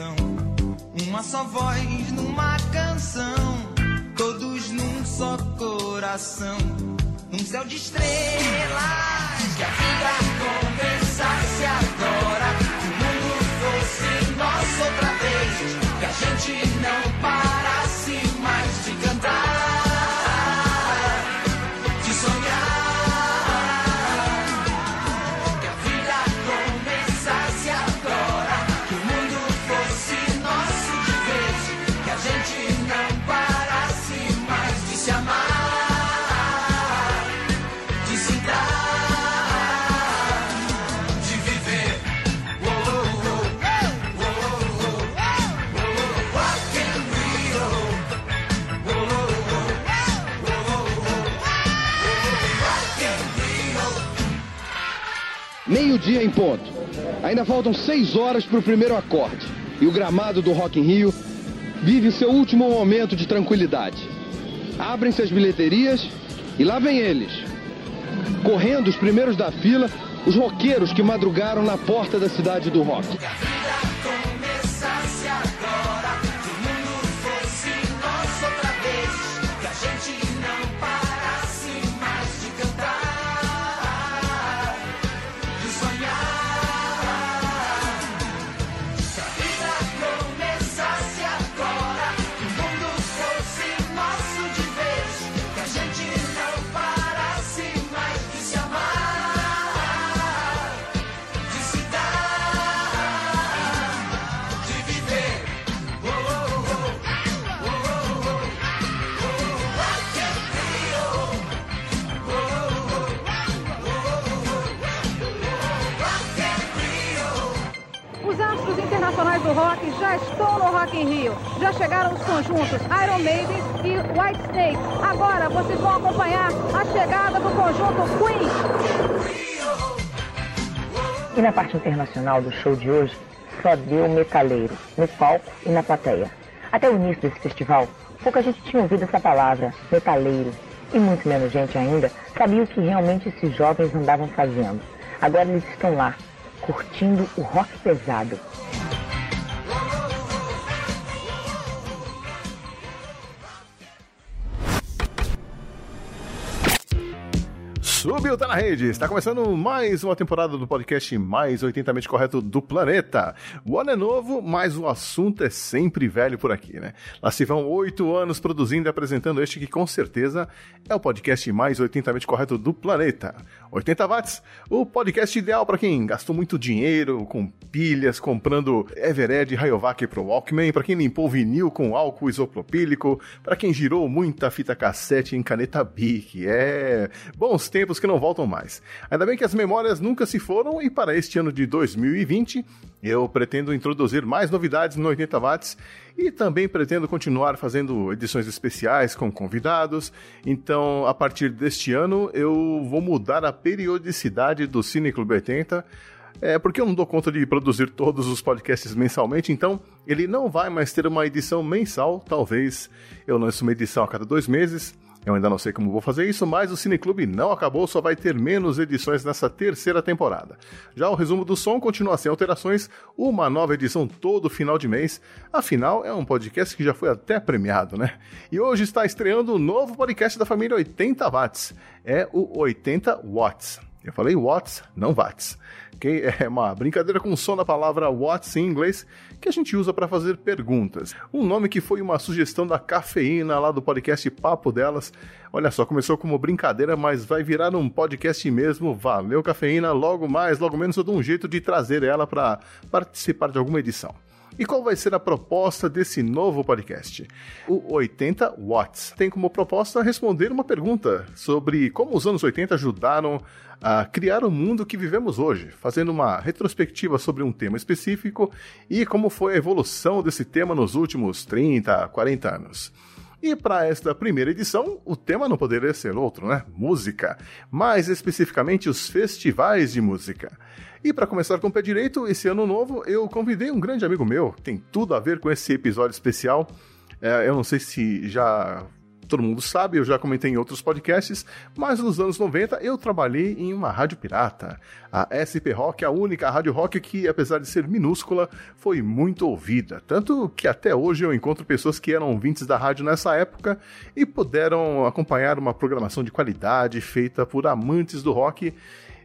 direção. Uma só voz numa canção, todos num só coração, num céu de estrelas. Que a vida Meio-dia em ponto. Ainda faltam seis horas para o primeiro acorde. E o gramado do Rock in Rio vive seu último momento de tranquilidade. Abrem-se as bilheterias e lá vem eles. Correndo os primeiros da fila, os roqueiros que madrugaram na porta da cidade do rock. Do rock já estão no Rock in Rio. Já chegaram os conjuntos Iron Maiden e White Snake. Agora vocês vão acompanhar a chegada do conjunto Queen. E na parte internacional do show de hoje, só deu metaleiro, no palco e na plateia. Até o início desse festival, pouca gente tinha ouvido essa palavra, metaleiro. E muito menos gente ainda sabia o que realmente esses jovens andavam fazendo. Agora eles estão lá, curtindo o rock pesado. Subiu, tá na rede. Está começando mais uma temporada do podcast mais 80mente correto do planeta. O ano é novo, mas o assunto é sempre velho por aqui, né? Lá se vão oito anos produzindo e apresentando este que com certeza é o podcast mais 80mente correto do planeta. 80 watts, o podcast ideal para quem gastou muito dinheiro com pilhas, comprando Evered Rayovac pro Walkman, para quem limpou vinil com álcool isopropílico, para quem girou muita fita cassete em caneta Bic. É, bons tempos que não voltam mais. Ainda bem que as memórias nunca se foram e para este ano de 2020 eu pretendo introduzir mais novidades no 80 watts e também pretendo continuar fazendo edições especiais com convidados. Então, a partir deste ano, eu vou mudar a periodicidade do Cine Clube 80. É porque eu não dou conta de produzir todos os podcasts mensalmente, então ele não vai mais ter uma edição mensal. Talvez eu lance uma edição a cada dois meses. Eu ainda não sei como vou fazer isso, mas o Cineclube não acabou, só vai ter menos edições nessa terceira temporada. Já o resumo do som continua sem alterações, uma nova edição todo final de mês. Afinal, é um podcast que já foi até premiado, né? E hoje está estreando o novo podcast da família 80 Watts. É o 80 Watts. Eu falei watts, não watts. Que é uma brincadeira com o som da palavra watts em inglês que a gente usa para fazer perguntas. Um nome que foi uma sugestão da cafeína lá do podcast Papo Delas. Olha só, começou como brincadeira, mas vai virar um podcast mesmo. Valeu, cafeína. Logo mais, logo menos eu dou um jeito de trazer ela para participar de alguma edição. E qual vai ser a proposta desse novo podcast? O 80 Watts tem como proposta responder uma pergunta sobre como os anos 80 ajudaram a criar o mundo que vivemos hoje, fazendo uma retrospectiva sobre um tema específico e como foi a evolução desse tema nos últimos 30, 40 anos. E para esta primeira edição, o tema não poderia ser outro, né? Música. Mais especificamente, os festivais de música. E para começar com o pé direito, esse ano novo, eu convidei um grande amigo meu, tem tudo a ver com esse episódio especial. É, eu não sei se já todo mundo sabe, eu já comentei em outros podcasts, mas nos anos 90 eu trabalhei em uma rádio pirata. A SP Rock, a única rádio rock que, apesar de ser minúscula, foi muito ouvida. Tanto que até hoje eu encontro pessoas que eram ouvintes da rádio nessa época e puderam acompanhar uma programação de qualidade feita por amantes do rock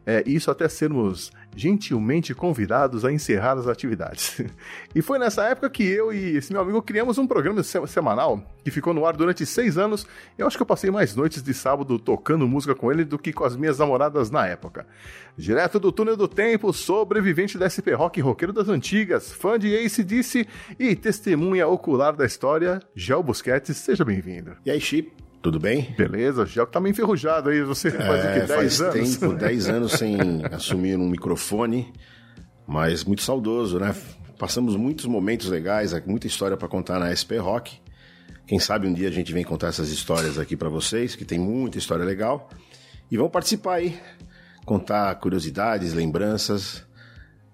é, isso até sermos gentilmente convidados a encerrar as atividades. e foi nessa época que eu e esse meu amigo criamos um programa semanal que ficou no ar durante seis anos. Eu acho que eu passei mais noites de sábado tocando música com ele do que com as minhas namoradas na época. Direto do túnel do tempo, sobrevivente da SP Rock roqueiro das antigas, fã de Ace Disse e testemunha ocular da história, Gel Busquets, seja bem-vindo. E aí, Chip? Tudo bem? Beleza, já tá meio enferrujado aí. Você faz o quê? 10 faz anos? tempo, 10 anos sem assumir um microfone, mas muito saudoso, né? Passamos muitos momentos legais, muita história para contar na SP Rock. Quem sabe um dia a gente vem contar essas histórias aqui para vocês, que tem muita história legal. E vão participar aí, contar curiosidades, lembranças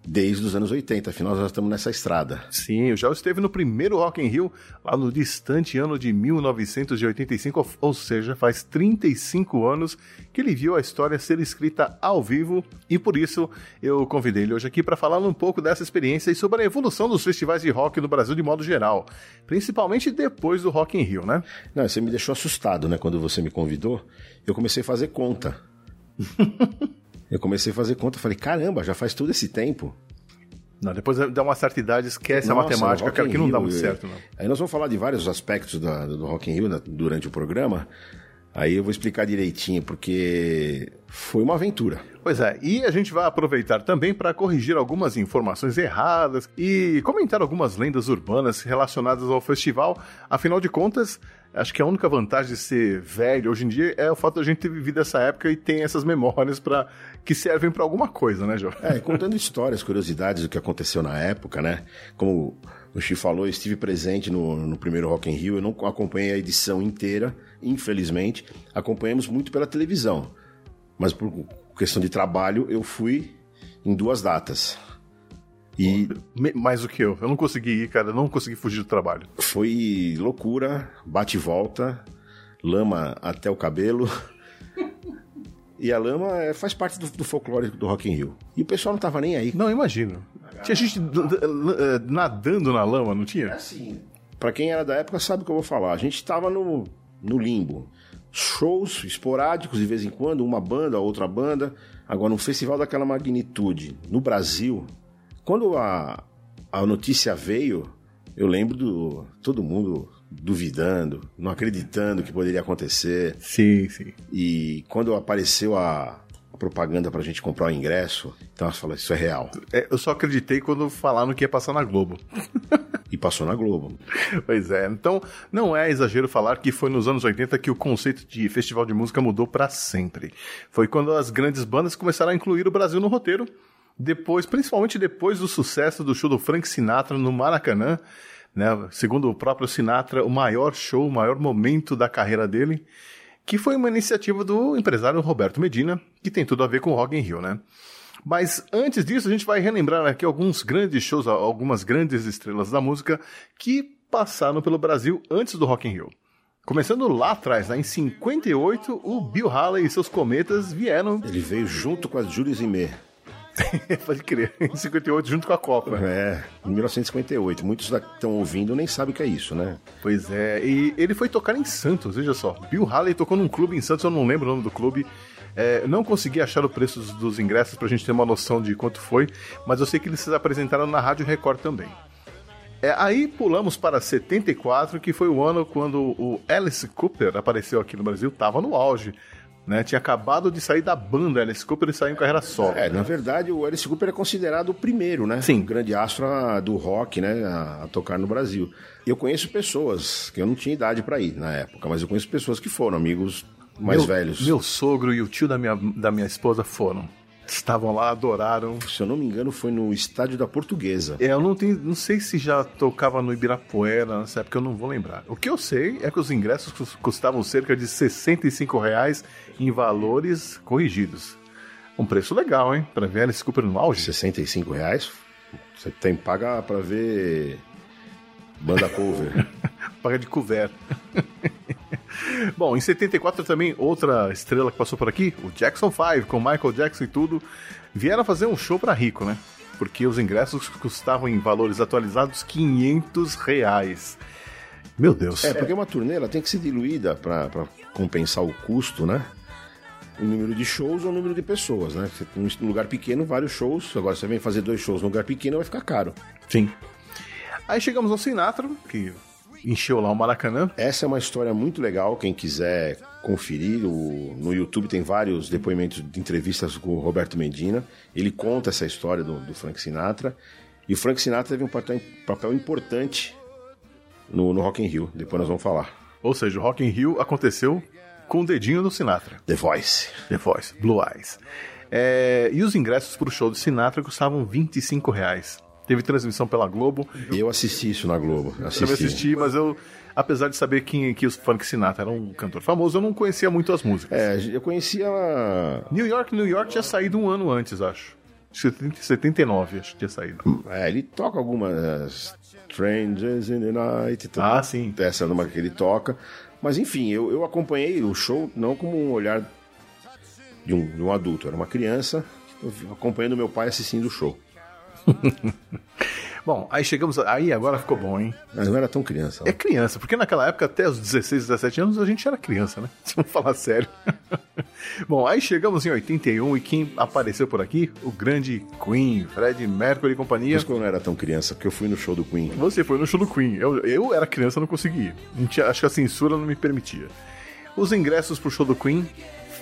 desde os anos 80, afinal nós estamos nessa estrada. Sim, o Gel esteve no primeiro Rock in Rio, lá no distante ano de 1985, ou seja, faz 35 anos que ele viu a história ser escrita ao vivo e por isso eu convidei ele hoje aqui para falar um pouco dessa experiência e sobre a evolução dos festivais de rock no Brasil de modo geral, principalmente depois do Rock in Rio, né? Não, você me deixou assustado, né, quando você me convidou. Eu comecei a fazer conta. Eu comecei a fazer conta, falei, caramba, já faz todo esse tempo. Não, depois dá uma certa idade, esquece Nossa, a matemática, que aqui não dá muito certo, não. Aí nós vamos falar de vários aspectos da, do Rock in Rio né, durante o programa. Aí eu vou explicar direitinho, porque foi uma aventura. Pois é, e a gente vai aproveitar também para corrigir algumas informações erradas e comentar algumas lendas urbanas relacionadas ao festival. Afinal de contas, acho que a única vantagem de ser velho hoje em dia é o fato a gente ter vivido essa época e tem essas memórias para que servem para alguma coisa, né, João? É, contando histórias, curiosidades do que aconteceu na época, né? Como o Chi falou, eu estive presente no, no primeiro Rock in Rio, eu não acompanhei a edição inteira, infelizmente. Acompanhamos muito pela televisão, mas por questão de trabalho eu fui em duas datas. E mais do que eu, eu não consegui ir, cara, eu não consegui fugir do trabalho. Foi loucura, bate e volta, lama até o cabelo. E a lama é, faz parte do, do, folclore do Rock in Rio. E o pessoal não tava nem aí. Não, imagino. Tinha gente eh, nadando na lama, não tinha? É assim. Pra quem era da época sabe o que eu vou falar. A gente tava no, no limbo. Shows esporádicos de vez em quando, uma banda, outra banda. Agora, um festival daquela magnitude no Brasil, quando a, a notícia veio, eu lembro do todo mundo duvidando, não acreditando que poderia acontecer. Sim, sim. E quando apareceu a, a propaganda pra gente comprar o ingresso, então eu falei, isso é real. É, eu só acreditei quando falaram que ia passar na Globo. e passou na Globo. Pois é, então não é exagero falar que foi nos anos 80 que o conceito de festival de música mudou para sempre. Foi quando as grandes bandas começaram a incluir o Brasil no roteiro. Depois, principalmente depois do sucesso do show do Frank Sinatra no Maracanã, né? Segundo o próprio Sinatra, o maior show, o maior momento da carreira dele, que foi uma iniciativa do empresário Roberto Medina, que tem tudo a ver com o Rock in Rio, né? Mas antes disso, a gente vai relembrar aqui alguns grandes shows, algumas grandes estrelas da música que passaram pelo Brasil antes do Rock in Rio. Começando lá atrás, né, em 58, o Bill Haley e seus cometas vieram. Ele veio junto com a Julie Zimmer. Pode crer, em 58, junto com a Copa. É, em 1958. Muitos que estão ouvindo nem sabem o que é isso, né? Pois é, e ele foi tocar em Santos, veja só. Bill Haley tocou num clube em Santos, eu não lembro o nome do clube. É, não consegui achar o preço dos, dos ingressos pra gente ter uma noção de quanto foi, mas eu sei que eles se apresentaram na Rádio Record também. É, aí pulamos para 74, que foi o ano quando o Alice Cooper apareceu aqui no Brasil, estava no auge né? Tinha acabado de sair da banda Alice Cooper e saiu em carreira solo. É, na verdade, o Alice Cooper é considerado o primeiro, né? Sim. O grande astro do rock, né? A, a tocar no Brasil. Eu conheço pessoas que eu não tinha idade para ir na época, mas eu conheço pessoas que foram amigos mais meu, velhos. Meu sogro e o tio da minha, da minha esposa foram estavam lá, adoraram. Se eu não me engano, foi no estádio da Portuguesa. É, eu não tenho, não sei se já tocava no Ibirapuera nessa época, eu não vou lembrar. O que eu sei é que os ingressos custavam cerca de 65 reais em valores corrigidos. Um preço legal, hein? Pra ver Alice Cooper no auge. 65 reais? Você tem que pagar pra ver banda cover. Paga de couvert. Bom, em 74 também, outra estrela que passou por aqui, o Jackson 5, com Michael Jackson e tudo, vieram fazer um show pra rico, né? Porque os ingressos custavam em valores atualizados 500 reais. Meu Deus. É, porque uma turnê ela tem que ser diluída para compensar o custo, né? O número de shows ou o número de pessoas, né? Você tem um lugar pequeno, vários shows. Agora você vem fazer dois shows num lugar pequeno, vai ficar caro. Sim. Aí chegamos ao Sinatra, que encheu lá o Maracanã. Essa é uma história muito legal. Quem quiser conferir, o- no YouTube tem vários depoimentos de entrevistas com o Roberto Medina. Ele conta essa história do, do Frank Sinatra. E o Frank Sinatra teve um papel, papel importante no, no Rock in Rio. Depois nós vamos falar. Ou seja, o Rock in Rio aconteceu com o dedinho do Sinatra. The Voice. The Voice, Blue Eyes. É, e os ingressos para o show do Sinatra custavam 25 reais. Teve transmissão pela Globo. Eu assisti isso na Globo. Eu também assisti, mas eu, apesar de saber que, que o Frank Sinatra era um cantor famoso, eu não conhecia muito as músicas. É, eu conhecia. New York, New York tinha saído um ano antes, acho. 70, 79, acho que tinha saído. É, ele toca algumas Strangers in the Night. Ah, sim. Essa é uma que ele toca. Mas enfim, eu, eu acompanhei o show não como um olhar de um, de um adulto. Era uma criança eu acompanhando meu pai assistindo o show. Bom, aí chegamos. Aí agora ficou bom, hein? Mas não era tão criança. É criança, porque naquela época, até os 16, 17 anos, a gente era criança, né? Vamos falar sério. Bom, aí chegamos em 81 e quem apareceu por aqui? O grande Queen, Fred Mercury e companhia. Mas quando eu não era tão criança, porque eu fui no show do Queen. Você foi no show do Queen. Eu, eu era criança, não tinha- acho que a censura não me permitia. Os ingressos pro show do Queen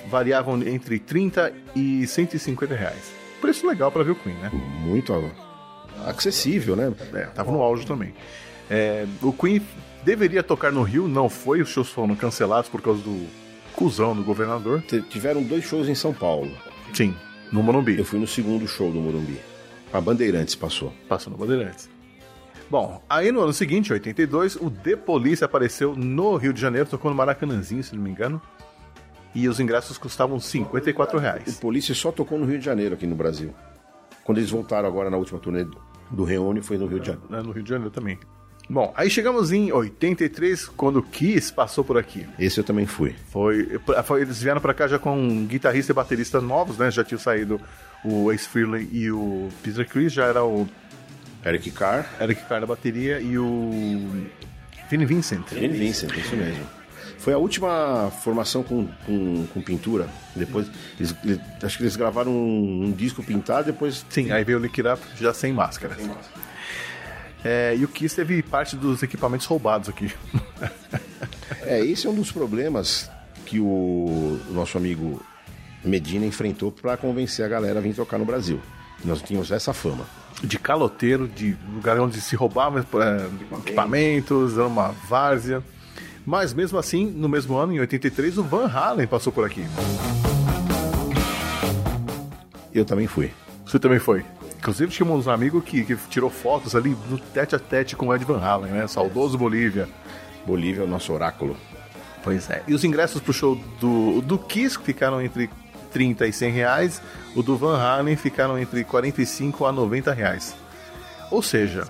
variavam entre 30 e 150 reais. Preço legal pra ver o Queen, né? Muito acessível, né? É, tava no auge também. É, o Queen deveria tocar no Rio, não foi. Os shows foram cancelados por causa do cuzão do governador. T- Tiveram dois shows em São Paulo. Sim, no Morumbi. Eu fui no segundo show do Morumbi. A Bandeirantes passou. Passou no Bandeirantes. Bom, aí no ano seguinte, 82, o The Police apareceu no Rio de Janeiro, tocou no Maracanãzinho, se não me engano. E os ingressos custavam 54 O reais. Polícia só tocou no Rio de Janeiro, aqui no Brasil. Quando eles voltaram agora na última turnê do Reone, foi no Rio de Janeiro. né, No Rio de Janeiro também. Bom, aí chegamos em 83, quando o Kiss passou por aqui. Esse eu também fui. Foi, foi- eles vieram pra cá já com um guitarrista e baterista novos, né? Já tinham saído o Ace Frehley e o Peter Chris, já era o Eric Carr, Eric Carr na bateria e o Vinnie Vincent. Gene Vincent, isso mesmo. Foi a última formação com, com, com pintura. Depois, eles, eles- acho que eles gravaram um, um disco pintado, depois Sim, aí veio o Lick It Up já sem máscara. É, e o Kiss teve parte dos equipamentos roubados aqui. É, esse é um dos problemas que o, o nosso amigo Medina enfrentou para convencer a galera a vir tocar no Brasil. Nós tínhamos essa fama. De caloteiro, de lugar onde se roubava é, equipamentos, era uma várzea. Mas mesmo assim, no mesmo ano, em 83, o Van Halen passou por aqui. Eu também fui. Você também foi. Inclusive, tinha uns amigos que, que tirou fotos ali no tete a tete com o Ed Van Halen, né? Saudoso Bolívia. Bolívia é o nosso oráculo. Pois é. E os ingressos pro show do, do Kiss ficaram entre 30 e 100 reais. O do Van Halen ficaram entre 45 a 90 reais. Ou seja,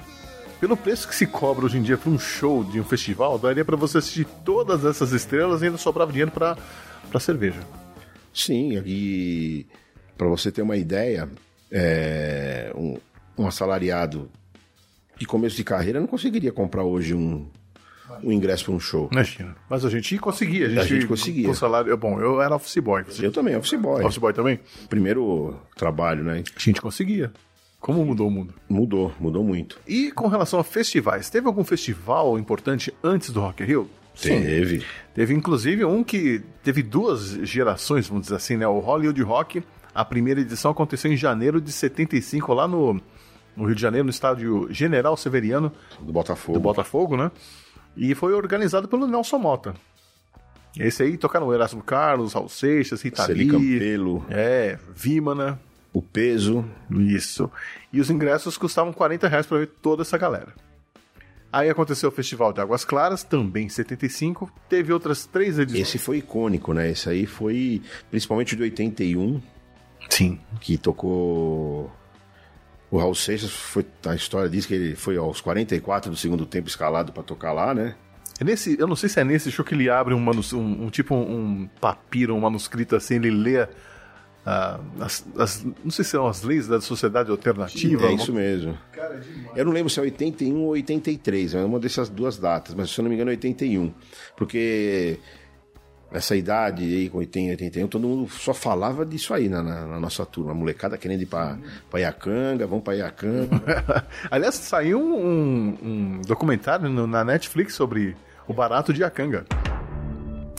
pelo preço que se cobra hoje em dia para um show de um festival, daria para você assistir todas essas estrelas e ainda sobrava dinheiro para cerveja. Sim, e para você ter uma ideia, é, um, um assalariado de começo de carreira não conseguiria comprar hoje um, um ingresso para um show. Imagina. Mas a gente conseguia. A gente, gente conseguia. Com salário, bom, eu era office boy. Você Eu também, office boy. office boy também? Primeiro trabalho, né? A gente conseguia. Como mudou o mundo? Mudou, mudou muito. E com relação a festivais, teve algum festival importante antes do Rock in Rio? Teve. Teve inclusive um que teve duas gerações, vamos dizer assim, né? O Hollywood Rock, a primeira edição aconteceu em janeiro de 75, lá no, no Rio de Janeiro, no estádio General Severiano Do Botafogo. do Botafogo, né? E foi organizado pelo Nelson Mota. Esse aí tocaram o Erasmo Carlos, Raul Seixas, Rita Lee, Campelo, é, Vímana, o peso. isso. E os ingressos custavam 40 reais para ver toda essa galera. Aí aconteceu o Festival de Águas Claras, também em 75. Teve outras três edições. Esse foi icônico, né? Esse aí foi, principalmente de 81, Sim. que tocou. O Raul Seixas foi. A história diz que ele foi aos 44 do segundo tempo escalado para tocar lá, né? É nesse, eu não sei se é nesse show que ele abre um, manus, um, um tipo um, papiro, um manuscrito assim, ele lê as, as- não sei se são as leis da sociedade alternativa. É isso mesmo. Eu não lembro se é 81 ou 83, é uma dessas duas datas, mas se eu não me engano é 81. Porque nessa idade aí, com 80, 81, todo mundo só falava disso aí na, na- na nossa turma. A molecada querendo ir pra, pra Iacanga, vamos pra Iacanga. Aliás, saiu um, um documentário no- na Netflix sobre o barato de Iacanga.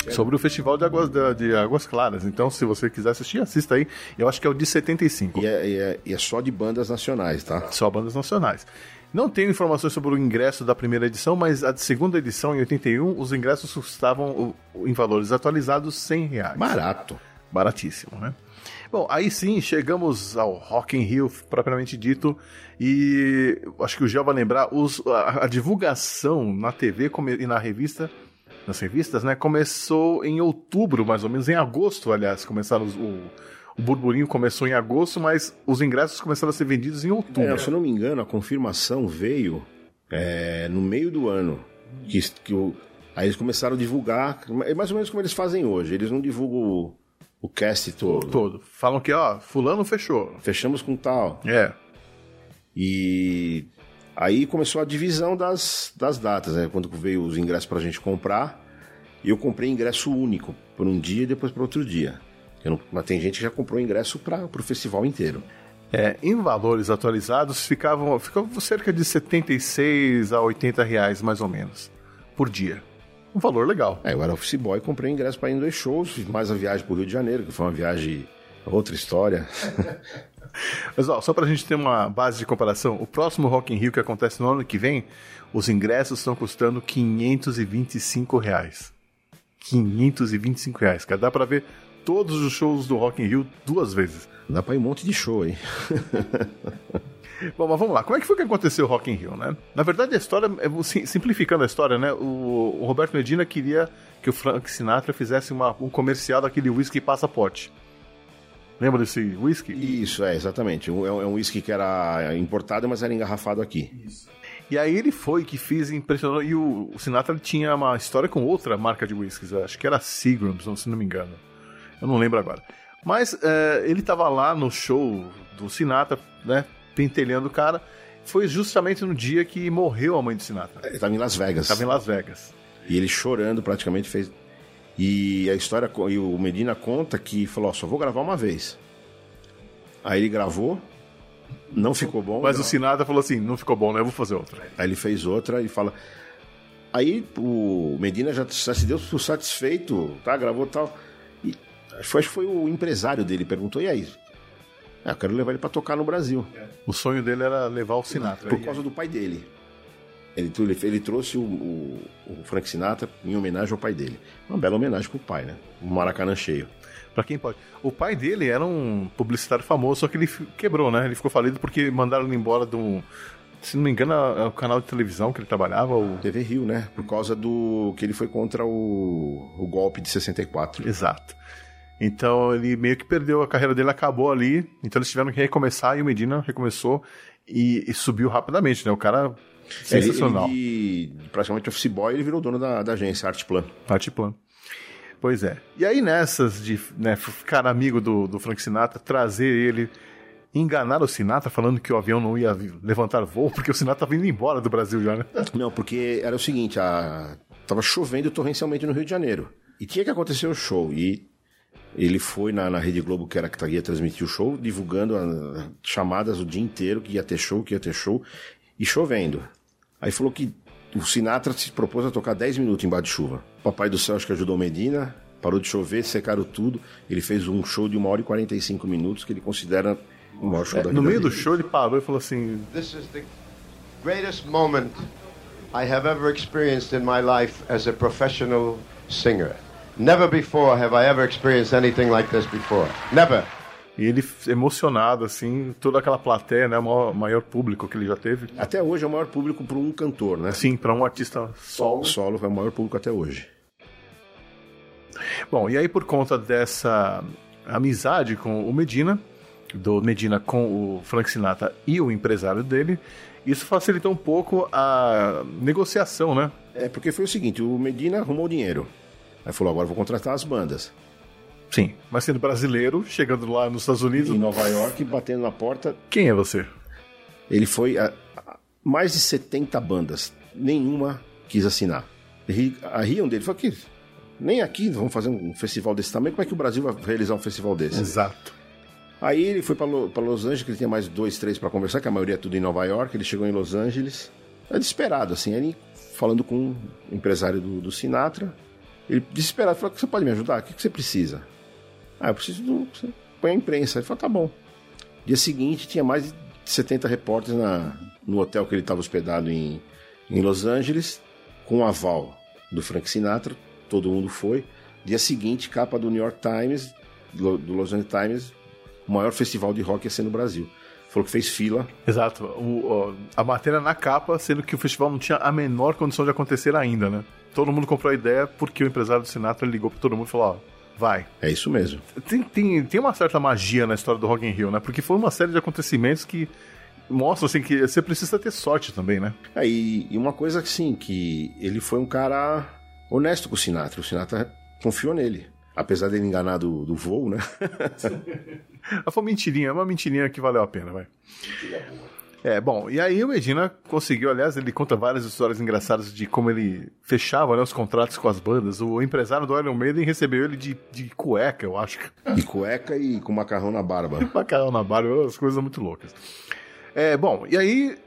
Sobre o Festival de Águas, de Águas Claras. Então, se você quiser assistir, assista aí. Eu acho que é o de 75. e, é, e é- e é só de bandas nacionais, tá? Só bandas nacionais. Não tenho informações sobre o ingresso da primeira edição, mas a de segunda edição, em 81, os ingressos custavam, em valores atualizados, 100 reais. Barato. Baratíssimo, né? Bom, aí sim, chegamos ao Rock in Rio, propriamente dito, e acho que o Gel vai lembrar, os- a, a divulgação na TV e na revista, nas revistas, né, começou em outubro, mais ou menos, em agosto, aliás, começaram os- o, o burburinho começou em agosto, mas os ingressos começaram a ser vendidos em outubro. É, se eu não me engano, a confirmação veio é, no meio do ano. Que, que o- aí eles começaram a divulgar, é mais ou menos como eles fazem hoje. Eles não divulgam o, o cast todo. Todo. Falam que, ó, fulano fechou. Fechamos com tal. É, E aí começou a divisão das, das datas, né? Quando veio os ingressos pra gente comprar. E eu comprei ingresso único, por um dia e depois para outro dia. Eu não- mas tem gente que já comprou ingresso para o festival inteiro. É, em valores atualizados, ficavam, ficavam cerca de 76 a 80 reais, mais ou menos, por dia. Um valor legal. É, eu era office boy, comprei ingresso para ir em dois shows, fiz mais a viagem pro Rio de Janeiro, que foi uma viagem, outra história. Mas ó, só pra gente ter uma base de comparação, o próximo Rock in Rio que acontece no ano que vem, os ingressos estão custando 525 reais. 525 reais, cara. Dá pra ver todos os shows do Rock in Rio duas vezes. Dá pra ir um monte de show aí. Bom, mas vamos lá. Como é que foi que aconteceu o Rock in Rio, né? Na verdade, a história, é, sim- simplificando a história, né? O, o Roberto Medina queria que o Frank Sinatra fizesse uma- um comercial daquele whisky passaporte. Lembra desse whisky? Isso, é, exatamente. É um, é um whisky que era importado, mas era engarrafado aqui. E aí ele foi que fez impressionou. E o, Sinatra tinha uma história com outra marca de whiskies, acho que era Seagrams, se não me engano. Eu não lembro agora. Mas é, ele tava lá no show do Sinatra, né? Pentelhando o cara. Foi justamente no dia que morreu a mãe do Sinatra. Ele tava em Las Vegas. Tava em Las Vegas. E ele chorando praticamente fez. E a história, e o Medina conta que falou: ó, só vou gravar uma vez. Aí ele gravou, não ficou bom. Mas o Sinatra falou assim: não ficou bom, né? Eu vou fazer outra. Aí ele fez outra e fala. Aí o Medina já, já se deu por satisfeito, tá? Gravou tal. E acho que foi, acho que foi o empresário dele, perguntou: e aí? Ah, eu quero levar ele pra tocar no Brasil. O sonho dele era levar o Sinatra. Por causa do pai dele. Ele, ele, ele trouxe o, o- o Frank Sinatra em homenagem ao pai dele. Uma bela homenagem pro pai, né? Um Maracanã cheio. Pra quem pode. O pai dele era um publicitário famoso, só que ele quebrou, né? Ele ficou falido porque mandaram ele embora do. Se não me engano, é o canal de televisão que ele trabalhava, o. TV Rio, né? Por causa do que ele foi contra o, o golpe de 64. Exato. Então ele meio que perdeu, a carreira dele acabou ali. Então eles tiveram que recomeçar e o Medina recomeçou e, e subiu rapidamente, né? O cara sensacional. ele, praticamente office boy, ele virou dono da, da agência Artplan. Partiplan. Pois é. E aí nessas de né, ficar amigo do, do Frank Sinatra, trazer ele, enganar o Sinatra falando que o avião não ia levantar voo, porque o Sinatra estava indo embora do Brasil já, né? Não, porque era o seguinte, a... tava chovendo torrencialmente no Rio de Janeiro. E tinha que acontecer o show. E ele foi na, na Rede Globo, que era que ia transmitir o show, divulgando ah, chamadas o dia inteiro, que ia ter show, que ia ter show, e chovendo. Aí falou que o Sinatra se propôs a tocar 10 minutos embaixo de chuva. Papai do Céu acho que ajudou Medina, parou de chover, secaram tudo. Ele fez um show de uma hora e 45 minutos, que ele considera o maior show da vida É, No meio do show ele parou e falou assim: This is the greatest moment I have ever experienced in my life as a professional singer. Never before have I ever experienced anything like this before. Never. E ele emocionado, assim, toda aquela plateia, né? O maior, maior público que ele já teve. Até hoje é o maior público para um cantor, né? Sim, para um artista solo. Solo é o maior público até hoje. Bom, e aí por conta dessa amizade com o Medina, do Medina com o Frank Sinatra e o empresário dele, Isso facilitou um pouco a negociação, né? É, porque foi o seguinte, o Medina arrumou dinheiro. Aí falou, agora vou contratar as bandas. Sim. Mas sendo brasileiro, chegando lá nos Estados Unidos. Em Nova York, batendo na porta. Quem é você? Ele foi a, a mais de 70 bandas. Nenhuma quis assinar. Ri- A riam dele. Falou que nem aqui vamos fazer um festival desse tamanho. Como é que o Brasil vai realizar um festival desse? Exato. Aí ele foi para Los Angeles, que ele tinha mais dois, três para conversar, que a maioria é tudo em Nova York. Ele chegou em Los Angeles, é desesperado, assim. Ele falando com o empresário do, do Sinatra, ele desesperado falou: Você pode me ajudar? O que, que você precisa? Ah, eu preciso do. Põe a imprensa. Ele falou: Tá bom. Dia seguinte, tinha mais de 70 repórteres na, no hotel que ele estava hospedado em, em Los Angeles, com o aval do Frank Sinatra. Todo mundo foi. Dia seguinte, capa do New York Times, do Los Angeles Times, o maior festival de rock ia ser no Brasil. Falou que fez fila. Exato. O- a matéria na capa, sendo que o festival não tinha a menor condição de acontecer ainda, né? Todo mundo comprou a ideia porque o empresário do Sinatra ligou pra todo mundo e falou: ó, vai. É isso mesmo. Tem, tem, tem uma certa magia na história do Rock in Rio, né? Porque foi uma série de acontecimentos que mostram assim que você precisa ter sorte também, né? É, e, e uma coisa assim, que ele foi um cara honesto com o Sinatra. O Sinatra confiou nele. Apesar dele enganar do, do voo, né? Ela foi mentirinha, é uma mentirinha que valeu a pena, vai. É, bom, e aí o Medina conseguiu, aliás, ele conta várias histórias engraçadas de como ele fechava né, os contratos com as bandas. O empresário do Iron Maiden recebeu ele de, de cueca, eu acho. E cueca e com macarrão na barba. Macarrão na barba, as coisas muito loucas. É, bom, e aí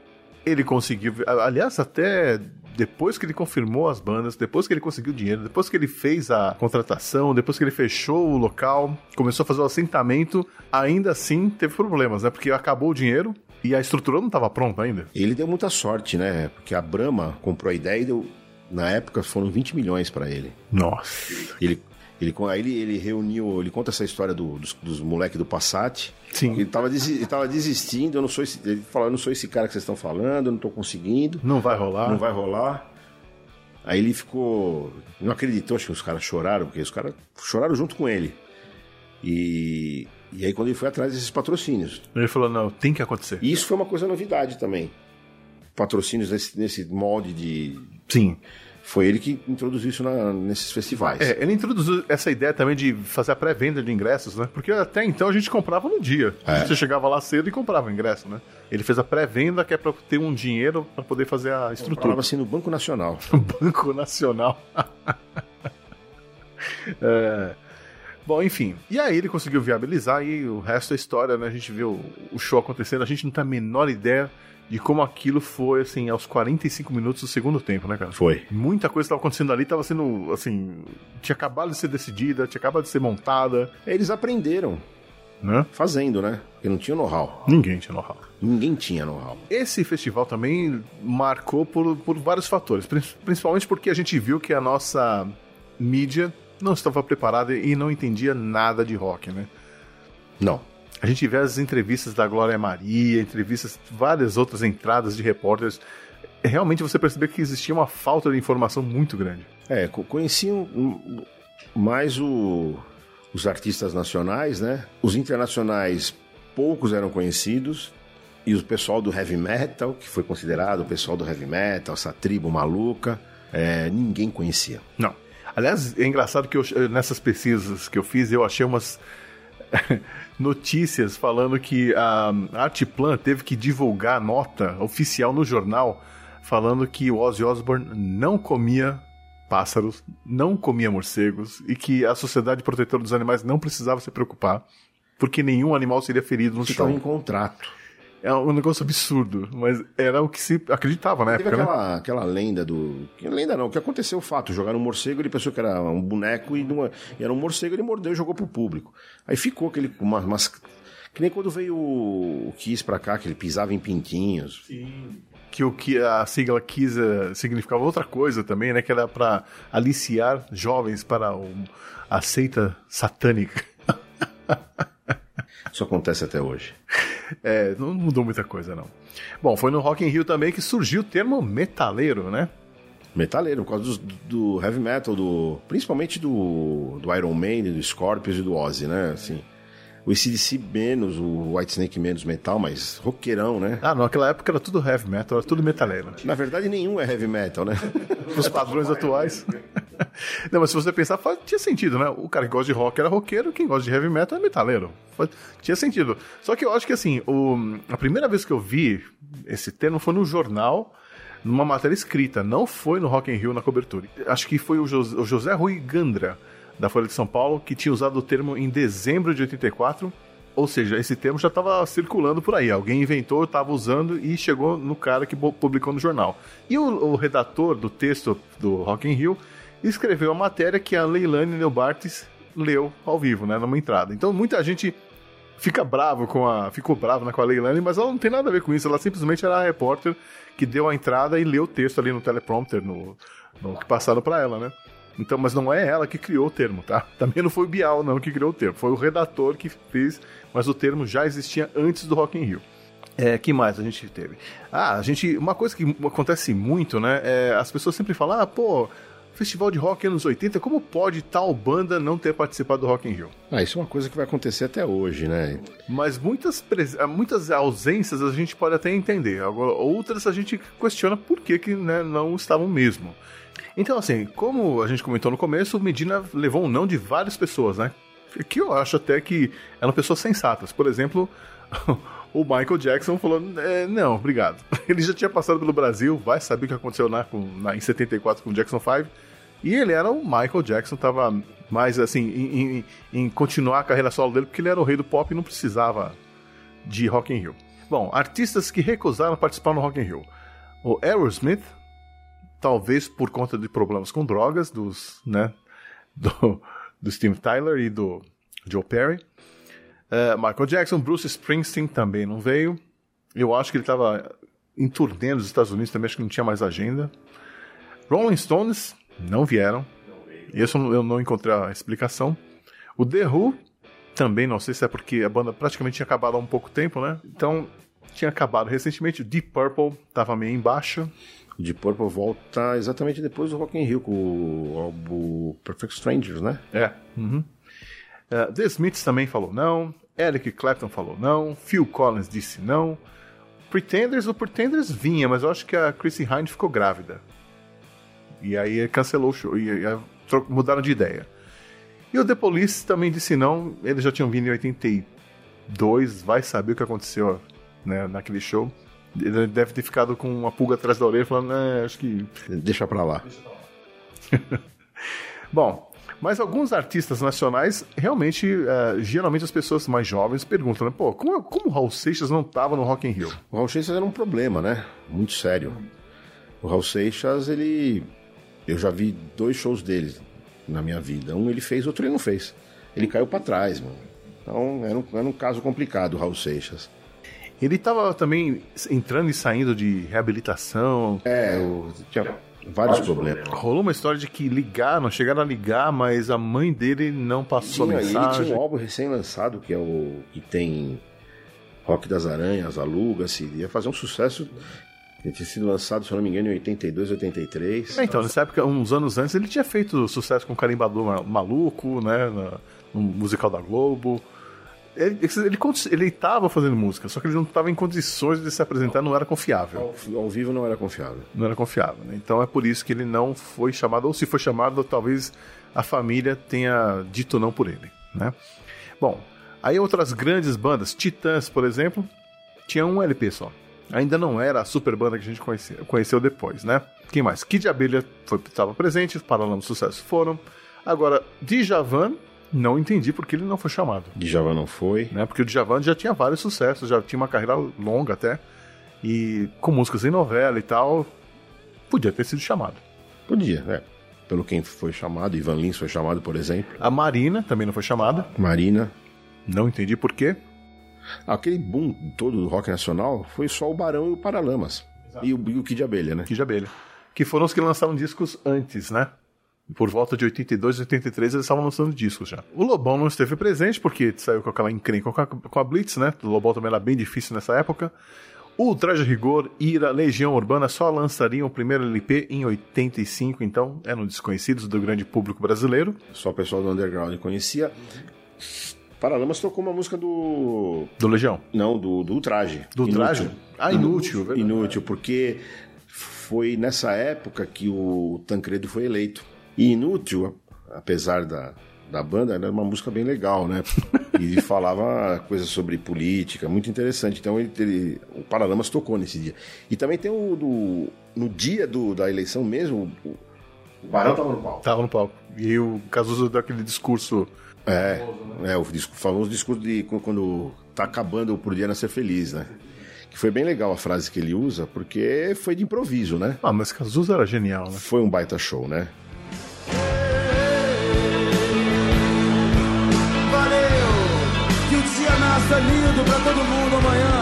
ele conseguiu, aliás, até depois que ele confirmou as bandas, depois que ele conseguiu dinheiro, depois que ele fez a contratação, depois que ele fechou o local, começou a fazer o assentamento, ainda assim teve problemas, né? Porque acabou o dinheiro e a estrutura não estava pronta ainda. Ele deu muita sorte, né? Porque a Brahma comprou a ideia e deu. Na época foram 20 milhões para ele. Nossa. Ele, ele, aí ele, ele reuniu, ele conta essa história do- dos, dos moleques do Passat. Sim. Ele tava, desi- ele tava desistindo, eu não sou esse, ele falou, eu não sou esse cara que vocês estão falando, eu não tô conseguindo, Não vai rolar. não vai rolar. Aí ele ficou, não acreditou, acho que os caras choraram, porque os caras choraram junto com ele. E, e aí quando ele foi atrás desses patrocínios. Ele falou: não, tem que acontecer. E isso foi uma coisa novidade também. Patrocínios nesse, nesse molde de... Sim. Foi ele que introduziu isso na- nesses festivais. É, ele introduziu essa ideia também de fazer a pré-venda de ingressos, né? Porque até então a gente comprava no dia. É. Você chegava lá cedo e comprava o ingresso, né? Ele fez a pré-venda que é pra ter um dinheiro pra poder fazer a estrutura. Falava assim no Banco Nacional. Banco Nacional. É. Bom, enfim. E aí ele conseguiu viabilizar e o resto é história, né? A gente viu o show acontecendo, a gente não tem a menor ideia de como aquilo foi, assim, aos 45 minutos do segundo tempo, né, cara? Foi. Muita coisa estava acontecendo ali, estava sendo, assim, tinha acabado de ser decidida, tinha acabado de ser montada, Eles aprenderam né? fazendo, né? Porque não tinha know-how. Ninguém tinha know-how. Ninguém tinha know-how. Esse festival também marcou por, por vários fatores, prin- principalmente porque a gente viu que a nossa mídia não estava preparada e não entendia nada de rock, né? Não. A gente vê as entrevistas da Glória Maria, entrevistas, várias outras entradas de repórteres. Realmente você percebeu que existia uma falta de informação muito grande. É, co- conheciam mais o- os artistas nacionais, né? Os internacionais, poucos eram conhecidos. E o pessoal do heavy metal, que foi considerado o pessoal do heavy metal, essa tribo maluca, é, ninguém conhecia. Não. Aliás, é engraçado que eu- nessas pesquisas que eu fiz, eu achei umas notícias falando que a Artplan teve que divulgar a nota oficial no jornal falando que o Ozzy Osbourne não comia pássaros, não comia morcegos e que a Sociedade Protetora dos Animais não precisava se preocupar porque nenhum animal seria ferido no Ficava show. em contrato. É um negócio absurdo, mas era o que se acreditava na Teve época, né? aquela, aquela lenda do. Que lenda não, o que aconteceu o fato. Jogaram um morcego, ele pensou que era um boneco e, e era um morcego, ele mordeu e jogou pro público. Aí ficou aquele. Uma, umas, que nem quando veio o, o Kiss pra cá, que ele pisava em pintinhos. que o que a sigla Kiss eh, significava outra coisa também, né? Que era para aliciar jovens para a seita satânica. Isso acontece até hoje. É, não mudou muita coisa, não. Bom, foi no Rock in Rio também que surgiu o termo metaleiro, né? Metaleiro, por causa dos- do, heavy metal, do, principalmente do, do Iron Maiden, do Scorpions e do Ozzy, né? Assim, O ACDC menos, o Whitesnake menos metal, mas roqueirão, né? Ah, naquela época era tudo heavy metal, era tudo metaleiro. Na verdade, nenhum é heavy metal, né? Os padrões atuais. Não, mas se você pensar, faz, tinha sentido, né? O cara que gosta de rock era roqueiro, quem gosta de heavy metal é metaleiro. Faz- tinha sentido. Só que eu acho que, assim, o- a primeira vez que eu vi esse termo foi no jornal, numa matéria escrita, não foi no Rock in Rio na cobertura. Acho que foi o, Jos- o José Rui Gandra, da Folha de São Paulo, que tinha usado o termo em dezembro de 84. Ou seja, esse termo já estava circulando por aí. Alguém inventou, estava usando e chegou no cara que publicou no jornal. E o, o redator do texto do Rock in Rio escreveu a matéria que a Leilane Neubartes leu ao vivo, né, numa entrada. Então muita gente fica bravo com a. Ficou bravo né, com a Leilane, mas ela não tem nada a ver com isso. Ela simplesmente era a repórter que deu a entrada e leu o texto ali no teleprompter, no, no que passaram para ela, né? Então, mas não é ela que criou o termo, tá? Também não foi o Bial, não, que criou o termo. Foi o redator que fez, mas o termo já existia antes do Rock in Rio. É, que mais a gente teve? Ah, a gente. Uma coisa que acontece muito, né? É, as pessoas sempre falam, ah, pô, festival de rock anos 80, como pode tal banda não ter participado do Rock in Rio? Ah, isso é uma coisa que vai acontecer até hoje, né? Mas muitas, pres- muitas ausências a gente pode até entender. Agora, outras a gente questiona por que, que né, não estavam mesmo. Então, assim, como a gente comentou no começo, Medina levou um não de várias pessoas, né? Que eu acho até que eram pessoas sensatas. Por exemplo, o Michael Jackson falou: "É, não, obrigado. Ele já tinha passado pelo Brasil, vai saber o que aconteceu na, na- em 74 com o Jackson 5. E ele era o Michael Jackson, tava mais assim, em, em- em continuar a carreira solo dele, porque ele era o rei do pop e não precisava de Rock in Rio. Bom, artistas que recusaram participar no Rock in Rio. O Aerosmith, talvez por conta de problemas com drogas dos, né, do, do Steve Tyler e do Joe Perry. Eh, Michael Jackson, Bruce Springsteen também não veio. Eu acho que ele estava em turnê nos Estados Unidos também, acho que não tinha mais agenda. Rolling Stones não vieram. Isso eu não encontrei a explicação. O The Who também não sei se é porque a banda praticamente tinha acabado há um pouco tempo, né? Então tinha acabado recentemente. O Deep Purple estava meio embaixo. Deep Purple volta exatamente depois do Rock in Rio com o álbum Perfect Strangers, né? É. Uhum. Uh, The Smiths também falou não. Eric Clapton falou não. Phil Collins disse não. Pretenders, o Pretenders vinha, mas eu acho que a Chrissy Hynde ficou grávida. E aí cancelou o show. E, e, mudaram de ideia. E o The Police também disse não. Eles já tinham vindo em 82. Vai saber o que aconteceu né, naquele show. Ele deve ter ficado com uma pulga atrás da orelha falando, né, acho que Deixa pra lá. Bom, mas alguns artistas nacionais, realmente, eh, geralmente as pessoas mais jovens perguntam, né? Pô, como, como o Raul Seixas não estava no Rock in Rio? O Raul Seixas era um problema, né? Muito sério. O Raul Seixas, ele. Eu já vi dois shows dele na minha vida. Um ele fez, outro ele não fez. Ele caiu pra trás, mano. Então era um, era um caso complicado o Raul Seixas. Ele estava também entrando e saindo de reabilitação. É, o, tinha vários problemas. Rolou uma história de que ligaram, chegaram a ligar, mas a mãe dele não passou Tinha, ele mensagem. tinha um álbum recém-lançado, que é o que tem Rock das Aranhas, Aluga-se, ia fazer um sucesso. Ele tinha sido lançado, se eu não me engano, em 82, 83. É, então, nessa época, uns anos antes, ele tinha feito sucesso com o Carimbador Ma- Maluco, né? no musical da Globo. Ele, ele, ele tava fazendo música, só que ele não estava em condições de se apresentar, não era confiável. Ao, ao vivo não era confiável. Não era confiável, né? Então é por isso que ele não foi chamado, ou se foi chamado, talvez a família tenha dito não por ele, né? Bom, aí outras grandes bandas, Titãs, por exemplo, tinha um LP só. Ainda não era a super banda que a gente conhecia, conheceu depois, né? Quem mais? Kid Abelha estava presente, os Paralamas Sucesso foram. Agora, Djavan, não entendi porque ele não foi chamado Djavan não foi. né? Porque o Djavan já tinha vários sucessos, já tinha uma carreira longa até, e com músicas em novela e tal, podia ter sido chamado. Podia, né? Pelo quem foi chamado, Ivan Lins foi chamado, por exemplo. A Marina também não foi chamada, Marina. não entendi por quê. Aquele boom todo do rock nacional foi só o Barão e o Paralamas. E o, e o Kid Abelha, né? Kid Abelha. Que foram os que lançaram discos antes, né? Por volta de 82, 83 eles estavam lançando discos já. O Lobão não esteve presente porque saiu com aquela encrenca com a, com a Blitz, né? O Lobão também era bem difícil nessa época. O Traje Rigor, Ira, Legião Urbana só lançariam o primeiro LP em 85, então eram desconhecidos do grande público brasileiro. Só o pessoal do underground conhecia. Paralamas tocou uma música do. Do Legião. Não, do, do Ultraje. Do Ultraje? Ah, inútil, verdade. Inútil, porque foi nessa época que o Tancredo foi eleito. E Inútil, apesar da, da banda, era uma música bem legal, né? E falava coisas sobre política, muito interessante. Então ele, ele, o Paralamas tocou nesse dia. E também tem o do, no dia do, da eleição mesmo, o, o Barão estava no palco. Tava no palco. E o Cazuza deu aquele discurso. É, é o disco, famoso discurso de quando tá acabando por dia nascer feliz, né? Que foi bem legal a frase que ele usa, porque foi de improviso, né? Ah, mas Cazuza era genial, né? Foi um baita show, né? Dia nasça lindo pra todo mundo amanhã.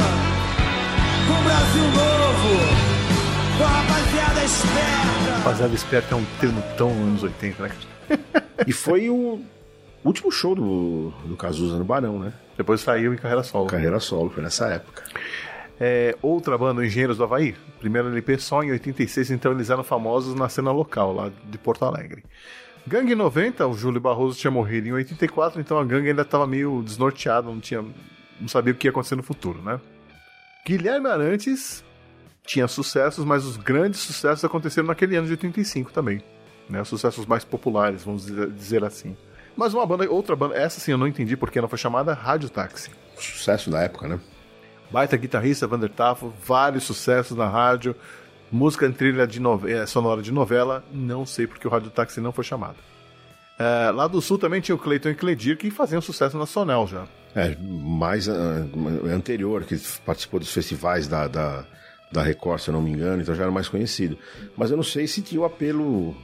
Com o Brasil novo. Com a rapaziada esperta. Rapaziada esperta é um termo tão anos 80, né? E foi o último show do, do Cazuza no Barão, né? Depois saiu em carreira solo. Carreira solo, foi nessa época. É, outra banda, Engenheiros do Havaí, primeiro LP só em 86, então eles eram famosos na cena local, lá de Porto Alegre. Gangue 90, o Júlio Barroso tinha morrido em 84, então a gangue ainda estava meio desnorteada, não, tinha, não sabia o que ia acontecer no futuro, né? Guilherme Arantes tinha sucessos, mas os grandes sucessos aconteceram naquele ano de 85 também. Né? Os sucessos mais populares, vamos dizer assim. Mas uma banda, outra banda, essa sim eu não entendi porque não foi chamada Rádio Táxi. Sucesso da época, né? Baita guitarrista, Vander Tafo, vários sucessos na rádio, música em trilha de novela, sonora de novela, não sei porque o Rádio Táxi não foi chamado. É, lá do sul também tinha o Cleiton e Cledir que faziam sucesso na Sonel já. É, mais uh, anterior, que participou dos festivais da, da, da Record, se eu não me engano, então já era mais conhecido. Mas eu não sei se tinha o apelo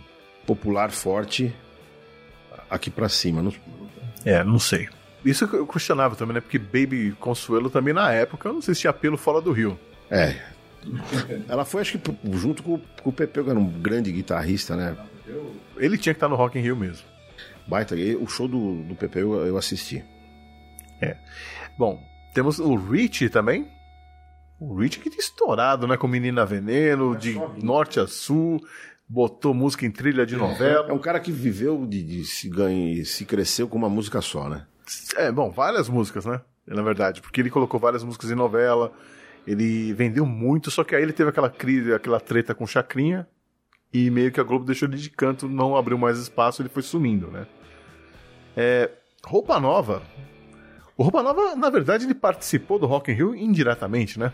popular forte aqui para cima. Não... É, não sei. Isso eu questionava também, né? Porque Baby Consuelo também na época, eu não sei se tinha apelo fora do Rio. É. Ela foi, acho que, junto com, com o Pepe, que era um grande guitarrista, né? Ele tinha que estar no Rock in Rio mesmo. Baita, o show do, do Pepe eu, eu assisti. É. Bom, temos o Rich também. O Rich que tinha estourado, né? Com Menina Veneno, de norte a sul botou música em trilha de novela. É um cara que viveu de, de se ganha, se cresceu com uma música só, né? É, bom, várias músicas, né? Na verdade, porque ele colocou várias músicas em novela, ele vendeu muito, só que aí ele teve aquela crise, aquela treta com Chacrinha, e meio que a Globo deixou ele de canto, não abriu mais espaço, ele foi sumindo, né? É, Roupa Nova. O Roupa Nova, na verdade, ele participou do Rock in Rio indiretamente, né?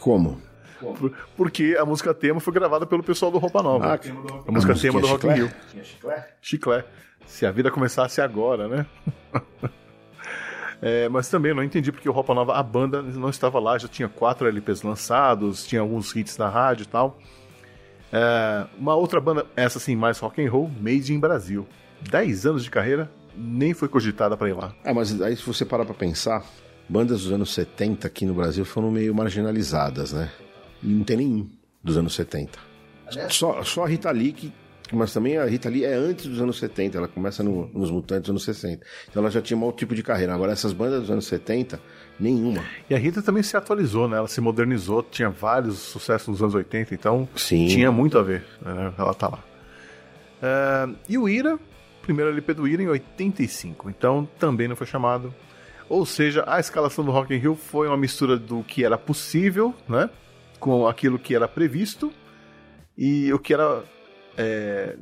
Como? Por- Porque a música tema foi gravada pelo pessoal do Roupa Nova. Ah, a música tema do Rock in Rio. chiclete? Chiclé. Se a vida começasse agora, né? É, mas também não entendi porque o Roupa Nova, a banda não estava lá, já tinha quatro LPs lançados, tinha alguns hits na rádio e tal. É, uma outra banda, essa sim, mais rock and roll, Made in Brasil. 10 anos de carreira, nem foi cogitada para ir lá. É, mas aí se você parar pra pensar, bandas dos anos 70 aqui no Brasil foram meio marginalizadas, né? E não tem nenhum dos anos 70. Só, só a Rita Lee, que, mas também a Rita Lee é antes dos anos 70, ela começa no- nos Mutantes dos anos 60. Então ela já tinha um outro tipo de carreira. Agora essas bandas dos anos 70, nenhuma. E a Rita também se atualizou, né? Ela se modernizou, tinha vários sucessos nos anos 80, então Sim. tinha muito a ver. Né? Ela tá lá. É, e o Ira, primeiro LP do Ira em 85, então também não foi chamado. Ou seja, a escalação do Rock in Rio foi uma mistura do que era possível, né? Com aquilo que era previsto e o que era, é,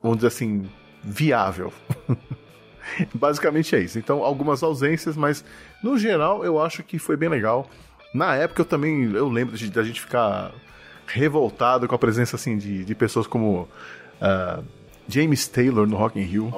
vamos dizer assim, viável. Basicamente é isso. Então, algumas ausências, mas no geral eu acho que foi bem legal. Na época eu também eu lembro da gente ficar revoltado com a presença assim de, de pessoas como ah, James Taylor no Rock in Rio.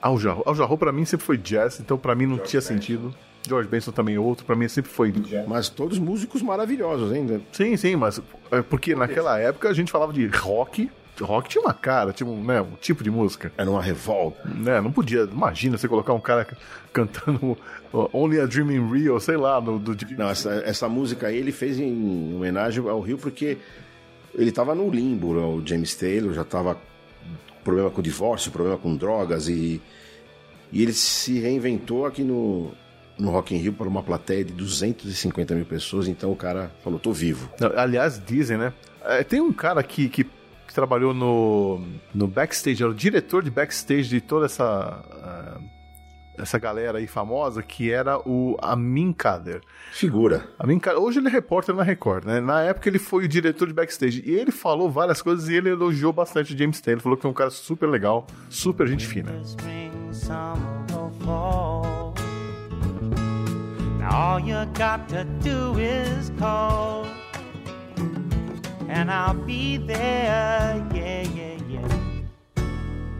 Al Jarreau. Al Jarreau pra mim sempre foi jazz, então pra mim não tinha sentido. George Benson também é outro, pra mim sempre foi. Mas todos músicos maravilhosos ainda. Sim, sim, mas é porque naquela época a gente falava de rock. Rock tinha uma cara, tinha um, né, um tipo de música. Era uma revolta. né? Não podia. Imagina você colocar um cara cantando Only a Dream in Rio, sei lá, no, do, Não, essa, essa música aí ele fez em homenagem ao Rio porque ele tava no limbo, né, o James Taylor já tava problema com divórcio, problema com drogas e, e ele se reinventou aqui no, no Rock in Rio para uma plateia de 250 mil pessoas, então o cara falou, tô vivo. Aliás, dizem, né? É, tem um cara que, que trabalhou no, no backstage, era o diretor de backstage de toda essa. Essa galera aí famosa, que era o Amin Kader. Figura. Amin Kader, hoje ele é repórter na Record, né? Na época ele foi o diretor de backstage. E ele falou várias coisas e ele elogiou bastante o James Taylor. Falou que é um cara super legal, super gente fina. Spring, summer or fall. Now all you got to do is call, and I'll be there. Yeah, yeah.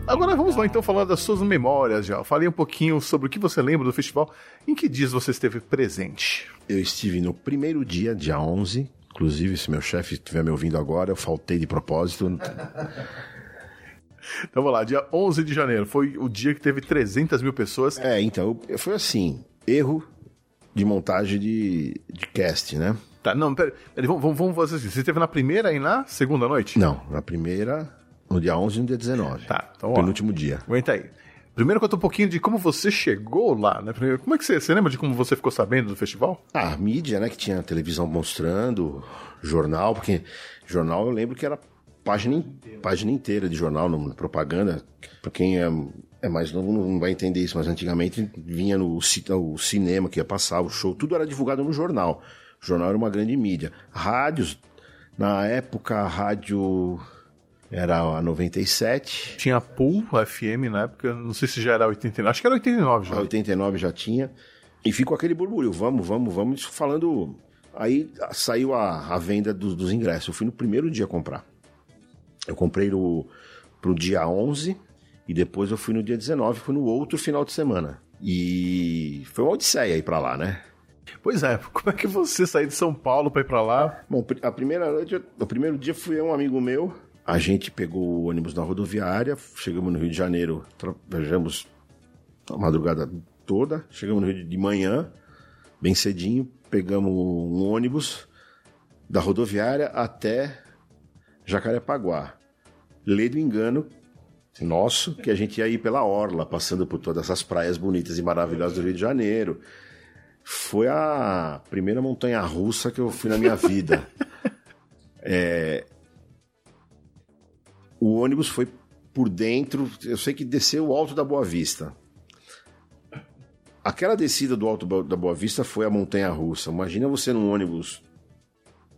Agora vamos lá então falando das suas memórias já. Falei um pouquinho sobre o que você lembra do festival. Em que dias você esteve presente? Eu estive no primeiro dia, dia 11. Inclusive, se meu chefe estiver me ouvindo agora, eu faltei de propósito. Então vamos lá, dia 11 de janeiro. Foi o dia que teve 300 mil pessoas. É, então, foi assim: erro de montagem de, de cast, né? Tá, não, pera, pera vamos, vamos fazer assim. Você esteve na primeira e na segunda noite? Não, na primeira, no dia 11 e no dia 19. Tá, então ó. Penúltimo dia. Aguenta aí. Primeiro conta um pouquinho de como você chegou lá, né? Primeiro, como é que você, você lembra de como você ficou sabendo do festival? Ah, a mídia, né, que tinha televisão mostrando, jornal, porque jornal eu lembro que era página, in- página inteira de jornal, no, propaganda. Pra quem é, é mais novo não vai entender isso, mas antigamente vinha no o cinema que ia passar, o show, tudo era divulgado no jornal. O jornal era uma grande mídia. Rádios, na época rádio era a 97, Tinha Pool FM na época, não sei se já era 89, acho que era 89 já. A 89 já tinha. E ficou aquele burburinho, vamos, vamos, vamos, isso falando. Aí saiu a, a venda dos, dos ingressos. Eu fui no primeiro dia comprar. Eu comprei no, pro dia 11 e depois eu fui no dia 19, fui no outro final de semana. E foi uma odisseia ir pra lá, né? Pois é, como é que você saiu de São Paulo pra ir pra lá? Bom, a primeira noite, o primeiro dia fui um amigo meu. A gente pegou o ônibus na rodoviária, chegamos no Rio de Janeiro, viajamos a madrugada toda, chegamos no Rio de manhã, bem cedinho, pegamos um ônibus da rodoviária até Jacarepaguá. Lê do engano nosso que a gente ia ir pela orla, passando por todas essas praias bonitas e maravilhosas do Rio de Janeiro. Foi a primeira montanha russa que eu fui na minha vida. É, O ônibus foi por dentro, eu sei que desceu o alto da Boa Vista. Aquela descida do alto da Boa Vista foi a montanha russa. Imagina você num ônibus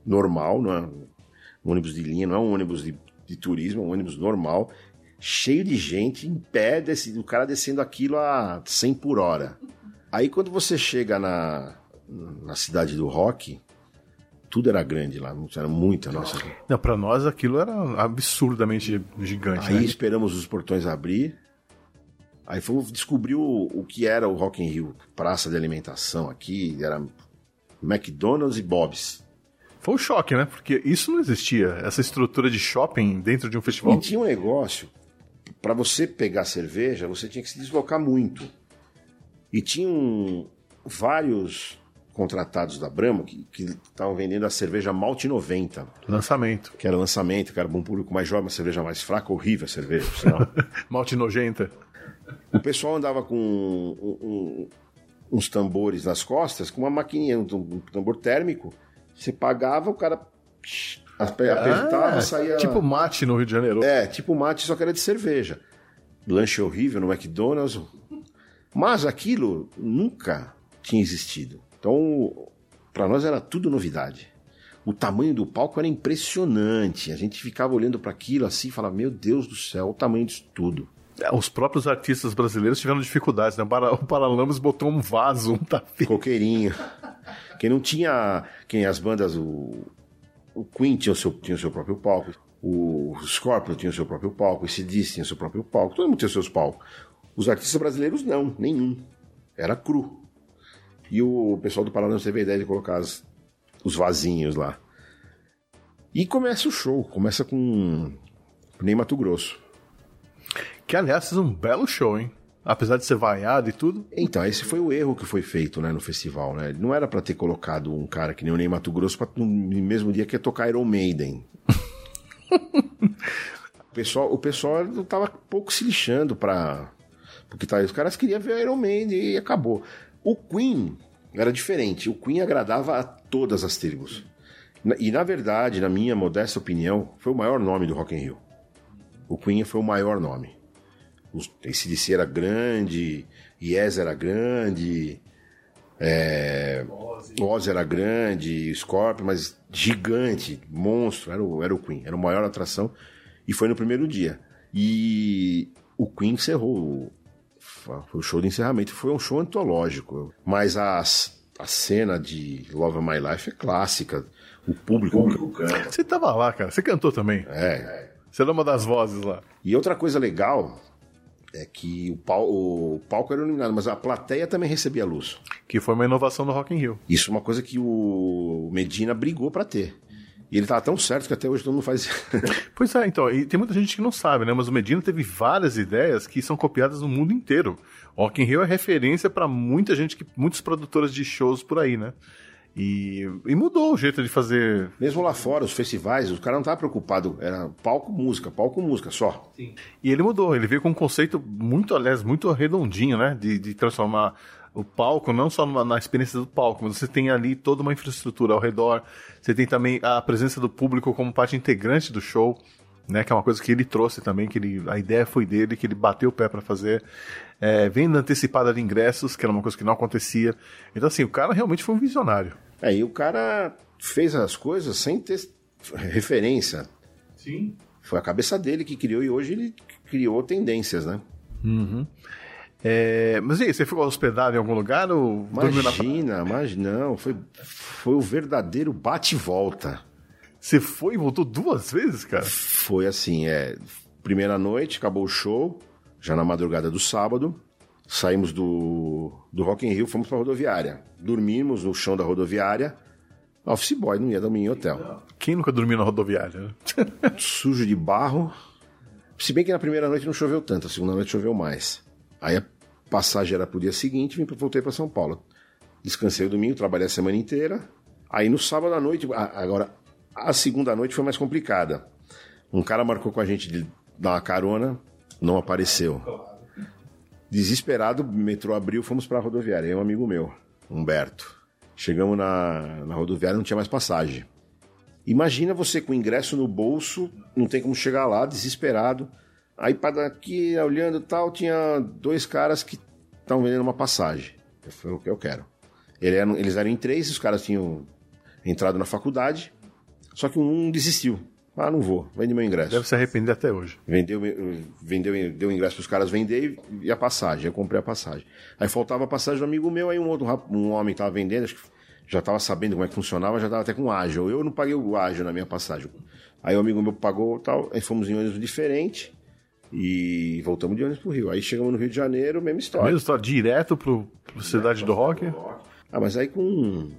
normal, não é um ônibus de linha, não é um ônibus de, de turismo, é um ônibus normal, cheio de gente, em pé, desce, o cara descendo aquilo a 100 por hora. Aí quando você chega na, na cidade do rock, tudo era grande lá, era muita, nossa. Não, pra nós aquilo era absurdamente gigante, Aí né? esperamos os portões abrir. Aí fomos descobrir o, o que era o Rock in Rio, praça de alimentação aqui, era McDonald's e Bob's. Foi um choque, né? Porque isso não existia, essa estrutura de shopping dentro de um E festival. tinha um negócio, para você pegar cerveja, você tinha que se deslocar muito. E tinham vários contratados da Brahma que estavam vendendo a cerveja Malte 90, Lançamento. que era lançamento, que era um público mais jovem, uma cerveja mais fraca, horrível a cerveja. Malte nojenta. O pessoal andava com um- um- uns tambores nas costas, com uma maquininha, um, tambor térmico. Você pagava, o cara ape- apertava, Ah, saía. Tipo mate no Rio de Janeiro. É, tipo mate, só que era de cerveja. Lanche horrível no McDonald's. Mas aquilo nunca tinha existido. Então, para nós era tudo novidade. O tamanho do palco era impressionante. A gente ficava olhando para aquilo assim e falava: Meu Deus do céu, o tamanho disso tudo. É, Os próprios artistas brasileiros tiveram dificuldades, né? O Para- O Paralamas botou um vaso, um tapete. coqueirinho. Quem não tinha. Quem as bandas, o, o Queen tinha o, seu, tinha o seu próprio palco, o Scorpio tinha o seu próprio palco, o CDs tinha o seu próprio palco, todo mundo tinha os seus palcos. Os artistas brasileiros não, nenhum. Era cru. E o pessoal do Paraná teve a ideia de colocar as- os vasinhos lá. E começa o show, começa com Ney Mato Grosso. Que, aliás, fez um belo show, hein? Apesar de ser vaiado e tudo. Então, esse foi o erro que foi feito né, no festival. Né? Não era pra ter colocado um cara que nem o Ney Mato Grosso pra, no mesmo dia que ia tocar Iron Maiden. o, pessoal, o pessoal tava pouco se lixando pra. Porque tá, os caras queriam ver Iron Maiden e acabou. O Queen era diferente. O Queen agradava a todas as tribos. E na verdade, na minha modesta opinião, foi o maior nome do Rock in Rio. O Queen foi o maior nome. Os- Esse DC era grande, Yes era grande, é, Oz era grande, Scorpion, mas gigante, monstro, era o, era o Queen, era a maior atração. E foi no primeiro dia. E o Queen encerrou o, foi o show de encerramento, foi um show antológico. Mas as, a cena de Love of My Life é clássica. O público, canta. Você tava lá, cara. Você cantou também. É. Você era uma das vozes lá. E outra coisa legal é que o, pal- o palco era iluminado, mas a plateia também recebia luz. Que foi uma inovação do Rock in Rio. Isso é uma coisa que o Medina brigou pra ter. E ele tava tão certo que até hoje todo mundo faz. Pois é, então, e tem muita gente que não sabe, né? Mas o Medina teve várias ideias que são copiadas no mundo inteiro. O Rock in Rio é referência pra muita gente, que muitos produtores de shows por aí, né? E, e mudou o jeito de fazer. Mesmo lá fora, os festivais, os caras não estavam preocupados. Era palco, música, palco, música só. E ele mudou, ele veio com um conceito muito, aliás, muito redondinho, né? De, de transformar o palco não só na experiência do palco, mas você tem ali toda uma infraestrutura ao redor. Você tem também a presença do público como parte integrante do show, né? Que é uma coisa que ele trouxe também, que ele, a ideia foi dele, que ele bateu o pé para fazer. É, venda antecipada de ingressos, que era uma coisa que não acontecia. Então, assim, o cara realmente foi um visionário. Aí o cara fez as coisas sem ter referência. Sim. Foi a cabeça dele que criou e hoje ele criou tendências, né? É, mas e aí, você ficou hospedado em algum lugar ou dormiu na? Imagina, imagina, não, foi, foi o verdadeiro bate-volta. Você foi e voltou duas vezes, cara? Foi assim, é, primeira noite, acabou o show, já na madrugada do sábado, saímos do, do Rock in Rio, fomos pra rodoviária. Dormimos no chão da rodoviária, office boy, não ia dormir em hotel. Quem nunca dormiu na rodoviária? né? Sujo de barro, se bem que na primeira noite não choveu tanto, a segunda noite choveu mais. Aí a passagem era pro dia seguinte, vim, voltei para São Paulo. Descansei o domingo, trabalhei a semana inteira. Aí no sábado à noite, a- agora, a segunda noite foi mais complicada. Um cara marcou com a gente de dar uma carona, não apareceu. Desesperado, o metrô abriu, fomos pra rodoviária. Eu e um amigo meu, Humberto. Chegamos na, na rodoviária, não tinha mais passagem. Imagina você com o ingresso no bolso, não tem como chegar lá, desesperado. Aí para daqui, olhando e tal, tinha dois caras que estavam vendendo uma passagem. Eu falei, o que eu quero. Ele eram- eles eram em três, os caras tinham entrado na faculdade, só que um desistiu. Ah, não vou, vende meu ingresso. Deve se arrepender até hoje. Vendeu, vendeu, deu ingresso para os caras vender e a passagem. Eu comprei a passagem. Aí faltava a passagem do amigo meu, aí um outro um homem estava vendendo, acho que já estava sabendo como é que funcionava, já estava até com ágil. Eu não paguei o ágil na minha passagem. Aí o amigo meu pagou tal, aí fomos em ônibus diferente e voltamos de ônibus pro Rio. Aí chegamos no Rio de Janeiro, mesma história. Mesmo estar direto pro, pro Cidade do Rock? Ah, mas aí com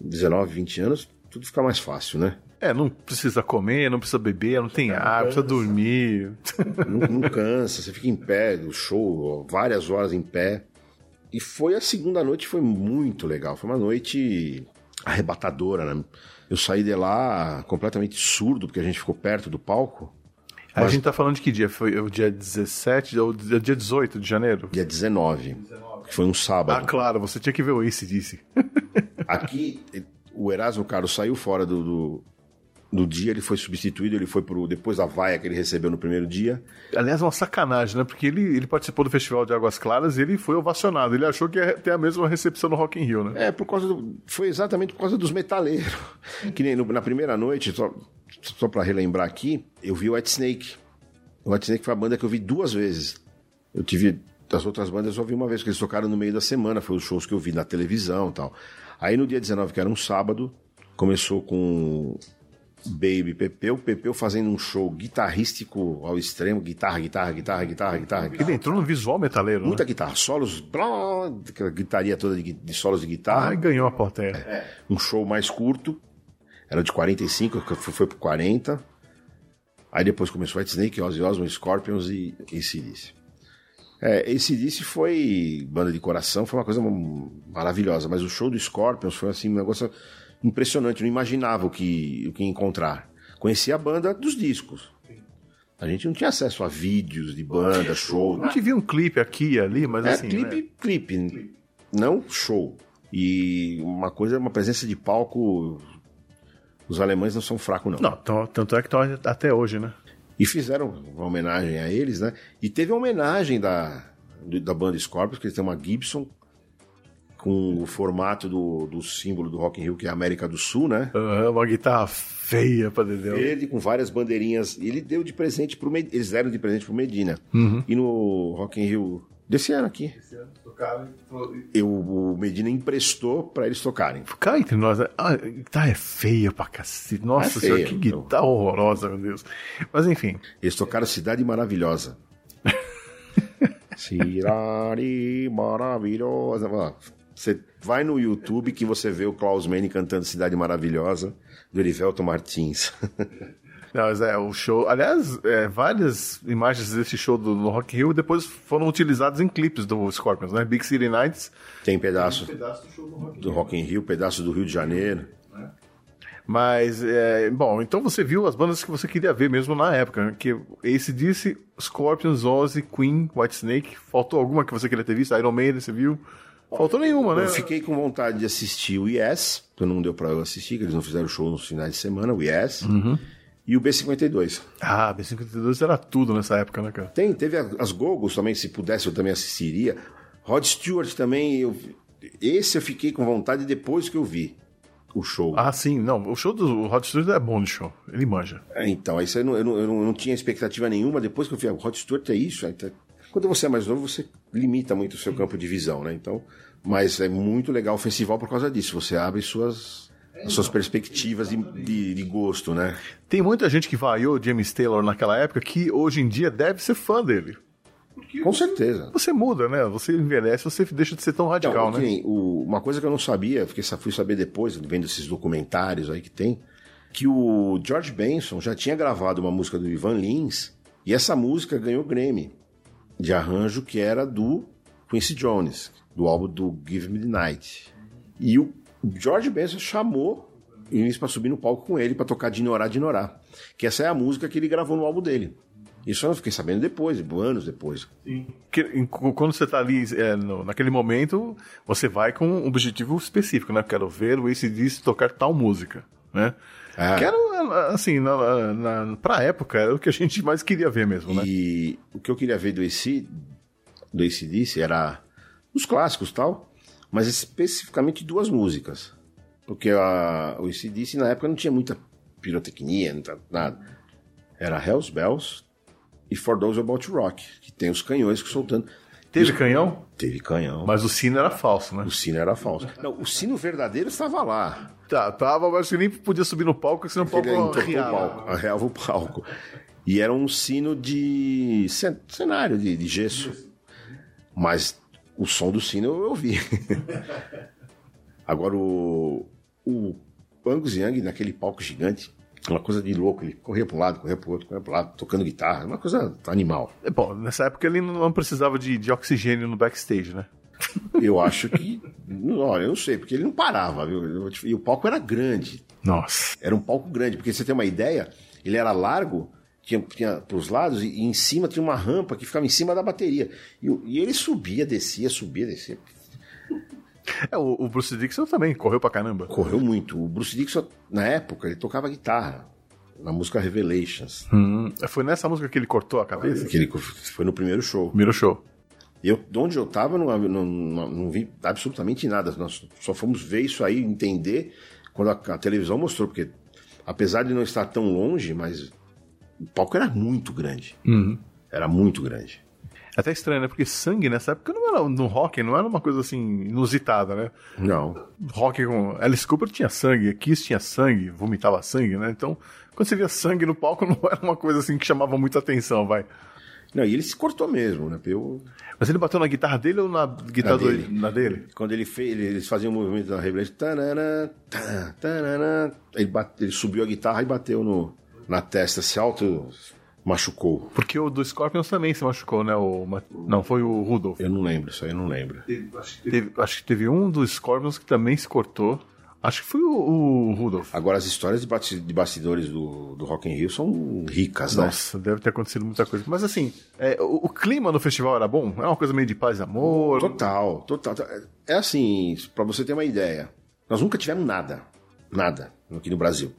19, 20 anos, tudo fica mais fácil, né? É, não precisa comer, não precisa beber, não tem ar, precisa dormir. não, não cansa, você fica em pé, o show, várias horas em pé. E foi a segunda noite, foi muito legal. Foi uma noite arrebatadora, né? Eu saí de lá completamente surdo, porque a gente ficou perto do palco. A gente tá falando de que dia? Foi o dia 17 ou dia 18 de janeiro? Dia 19, que foi um Ah, sábado. claro, você tinha que ver o Ace disse. Aqui, o Erasmo Carlos saiu fora do, do, do dia, ele foi substituído, ele foi pro, depois da vaia que ele recebeu no primeiro dia. Aliás, uma sacanagem, né? Porque ele, ele participou do Festival de Águas Claras e ele foi ovacionado. Ele achou que ia ter a mesma recepção no Rock in Rio, né? É, por causa do, foi exatamente por causa dos metaleiros. Que nem no- na primeira noite, só, só para relembrar aqui, eu vi o White Snake. O White Snake foi a banda que eu vi duas vezes. Eu tive das outras bandas, eu só vi uma vez, que eles tocaram no meio da semana, foi os shows que eu vi na televisão e tal. Aí no dia 19, que era um sábado, começou com Baby Pepeu, Pepeu fazendo um show guitarrístico ao extremo, guitarra, guitarra, guitarra, guitarra, guitarra. Ele entrou no visual metaleiro, Muita né? guitarra, solos, blá, aquela gritaria toda de, de solos de guitarra Ah, e ganhou a plateia. um show mais curto, era de 45, que foi, foi pro 40. Aí depois começou White Snake, Ozzy Osbourne, Scorpions e ACDC. É, ACDC foi banda de coração, foi uma coisa maravilhosa, mas o show do Scorpions foi assim, um negócio impressionante, não imaginava o que, o que encontrar. Conhecia a banda dos discos. A gente não tinha acesso a vídeos de banda, show. A gente viu um clipe aqui e ali, mas É assim. clipe, né? clipe, não show. E uma coisa, uma presença de palco. Os alemães não são fracos, não. Não, tanto é que estão até hoje, né? E fizeram uma homenagem a eles, né? E teve a homenagem da, da banda Scorpions, que eles têm uma Gibson com o formato do, do símbolo do Rock in Rio, que é a América do Sul, né? Aham, uma guitarra feia pra Dedéu. Verde com várias bandeirinhas. E ele deu de presente pro Medina. Eles deram de presente pro Medina. E no Rock in Rio desse ano aqui, eu, o Medina emprestou pra eles tocarem. Cá entre nós, né? a guitarra é feia pra cacete. Nossa É senhora, feia, que então. guitarra horrorosa, meu Deus. Mas enfim, Eles tocaram Cidade Maravilhosa. Cidade Maravilhosa. Você vai no YouTube que você vê o Klaus Manning cantando Cidade Maravilhosa do Erivelto Martins. Não, mas é, o show. Aliás, é, várias imagens desse show do, do Rock Rio depois foram utilizadas em clipes do Scorpions, né? Big City Nights. Tem pedaço do Rock in Rio, pedaço do Rio de Janeiro. Mas, é, bom, então você viu as bandas que você queria ver mesmo na época, né? Que esse disse Scorpions, Ozzy, Queen, Whitesnake. Faltou alguma que você queria ter visto? Iron Maiden, você viu? Faltou nenhuma, né? Eu fiquei com vontade de assistir o Yes, que não deu pra eu assistir, que eles não fizeram show nos finais de semana, o Yes. E o B52. Ah, B-52 era tudo nessa época, né, cara? Tem, teve as Gogos também, se pudesse eu também assistiria. Rod Stewart também, eu, esse eu fiquei com vontade depois que eu vi o show. Ah, sim, não. O show do Rod Stewart é bom de show. Ele manja. É, Então, isso aí eu não, eu, não, eu não- tinha expectativa nenhuma, depois que eu vi, ah, o Rod Stewart é isso. aí tá- Quando você é mais novo, você limita muito o seu campo de visão, né? Então, mas é muito legal o festival por causa disso. Você abre suas, as suas perspectivas de, de, de gosto, né? Tem muita gente que vaiou James Taylor naquela época que hoje em dia deve ser fã dele. Com certeza. Você muda, né? Você envelhece, você deixa de ser tão radical, Então, né? que nem o- uma coisa que eu não sabia, fiquei, fui saber depois, vendo esses documentários aí que tem, que o George Benson já tinha gravado uma música do Ivan Lins, e essa música ganhou Grammy de arranjo que era do Quincy Jones, do álbum do Give Me the Night. E o George Benson chamou o Lins para subir no palco com ele para tocar Dinorá Dinorá, que essa é a música que ele gravou no álbum dele. Isso eu não fiquei sabendo depois, anos depois. Que- em- quando você tá ali é, no- naquele momento, você vai com um objetivo específico, né? Quero ver o ACDC tocar tal música, né? Ah. Quero, assim, na, na, pra época, era o que a gente mais queria ver mesmo, né? E o que eu queria ver do AC, do ACDC era os clássicos e tal, mas especificamente duas músicas. Porque a, o ACDC na época não tinha muita pirotecnia, não nada. Era Hells Bells e For Those About to Rock, que tem os canhões que soltando. Teve canhão, Teve canhão. mas o sino era falso, né? O sino era falso. Não, o sino verdadeiro estava lá. Tá, tava, mas você nem podia subir no palco, senão o palco palco, arreava o palco. E era um sino de cen- cenário, de, de gesso. Mas o som do sino eu ouvi. Agora o, o Angus Young naquele palco gigante, uma coisa de louco. Ele corria para um lado, corria para o outro, corria para lado, tocando guitarra. Uma coisa animal. É, Bom, nessa época ele não precisava de, de oxigênio no backstage, né? Eu acho que... Olha, eu não sei, porque ele não parava, viu? E o palco era grande. Nossa. Era um palco grande, porque você tem uma ideia, ele era largo, tinha, tinha pros lados, e, e em cima tinha uma rampa que ficava em cima da bateria. E, e ele subia, descia, subia, descia. É, o, o Bruce Dixon também correu pra caramba. Correu muito. O Bruce Dixon, na época, ele tocava guitarra. Na música Revelations. Hum, foi nessa música que ele cortou a cabeça? Que ele foi no primeiro show. Primeiro show. Eu, de onde eu tava, não, não, não, não vi absolutamente nada. Nós só fomos ver isso aí, entender, quando a, a televisão mostrou, porque apesar de não estar tão longe, mas o palco era muito grande. Era muito grande. É até estranho, né? Porque sangue nessa época não era no rock, não era uma coisa assim inusitada, né? Não. Rock com Alice Cooper tinha sangue, Kiss tinha sangue, vomitava sangue, né? Então, quando você via sangue no palco, não era uma coisa assim que chamava muita atenção, vai. Não, e ele se cortou mesmo, né? Eu, Mas ele bateu na guitarra dele ou na guitarra Na do- dele. na dele? quando ele fez, ele- eles faziam o movimento da Revelation, tanana, tan, tanana, ele, bate- ele subiu a guitarra e bateu no, na testa, se auto machucou. Porque o do Scorpions também se machucou, né? O, não, foi o Rudolph. Eu não lembro, isso aí eu não lembro. Teve- acho que teve um dos Scorpions que também se cortou. Acho que foi o, o Rudolph. Agora, as histórias de, bastidores do, do Rock in Rio são ricas, né? Nossa, deve ter acontecido muita coisa. Mas assim, é, o, o clima no festival era bom? Era uma coisa meio de paz e amor? Total, total. É assim, pra você ter uma ideia, nós nunca tivemos nada. Nada aqui no Brasil.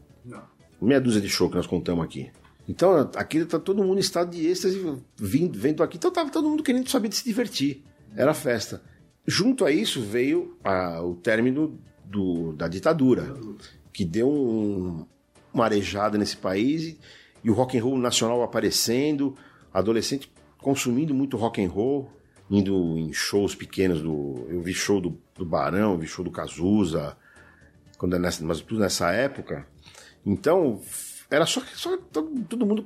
Meia dúzia de show que nós contamos aqui. Então, aqui tá todo mundo em estado de êxtase vindo, vendo aqui. Então, tava todo mundo querendo saber de se divertir. Era festa. Junto a isso veio a, o término do, da ditadura, que deu um, uma arejada nesse país e, e o rock and roll nacional aparecendo, adolescente consumindo muito rock and roll, indo em shows pequenos do, eu vi show do, do Barão, vi show do Cazuza, quando é nessa, mas tudo nessa época. Então era só, só todo, todo mundo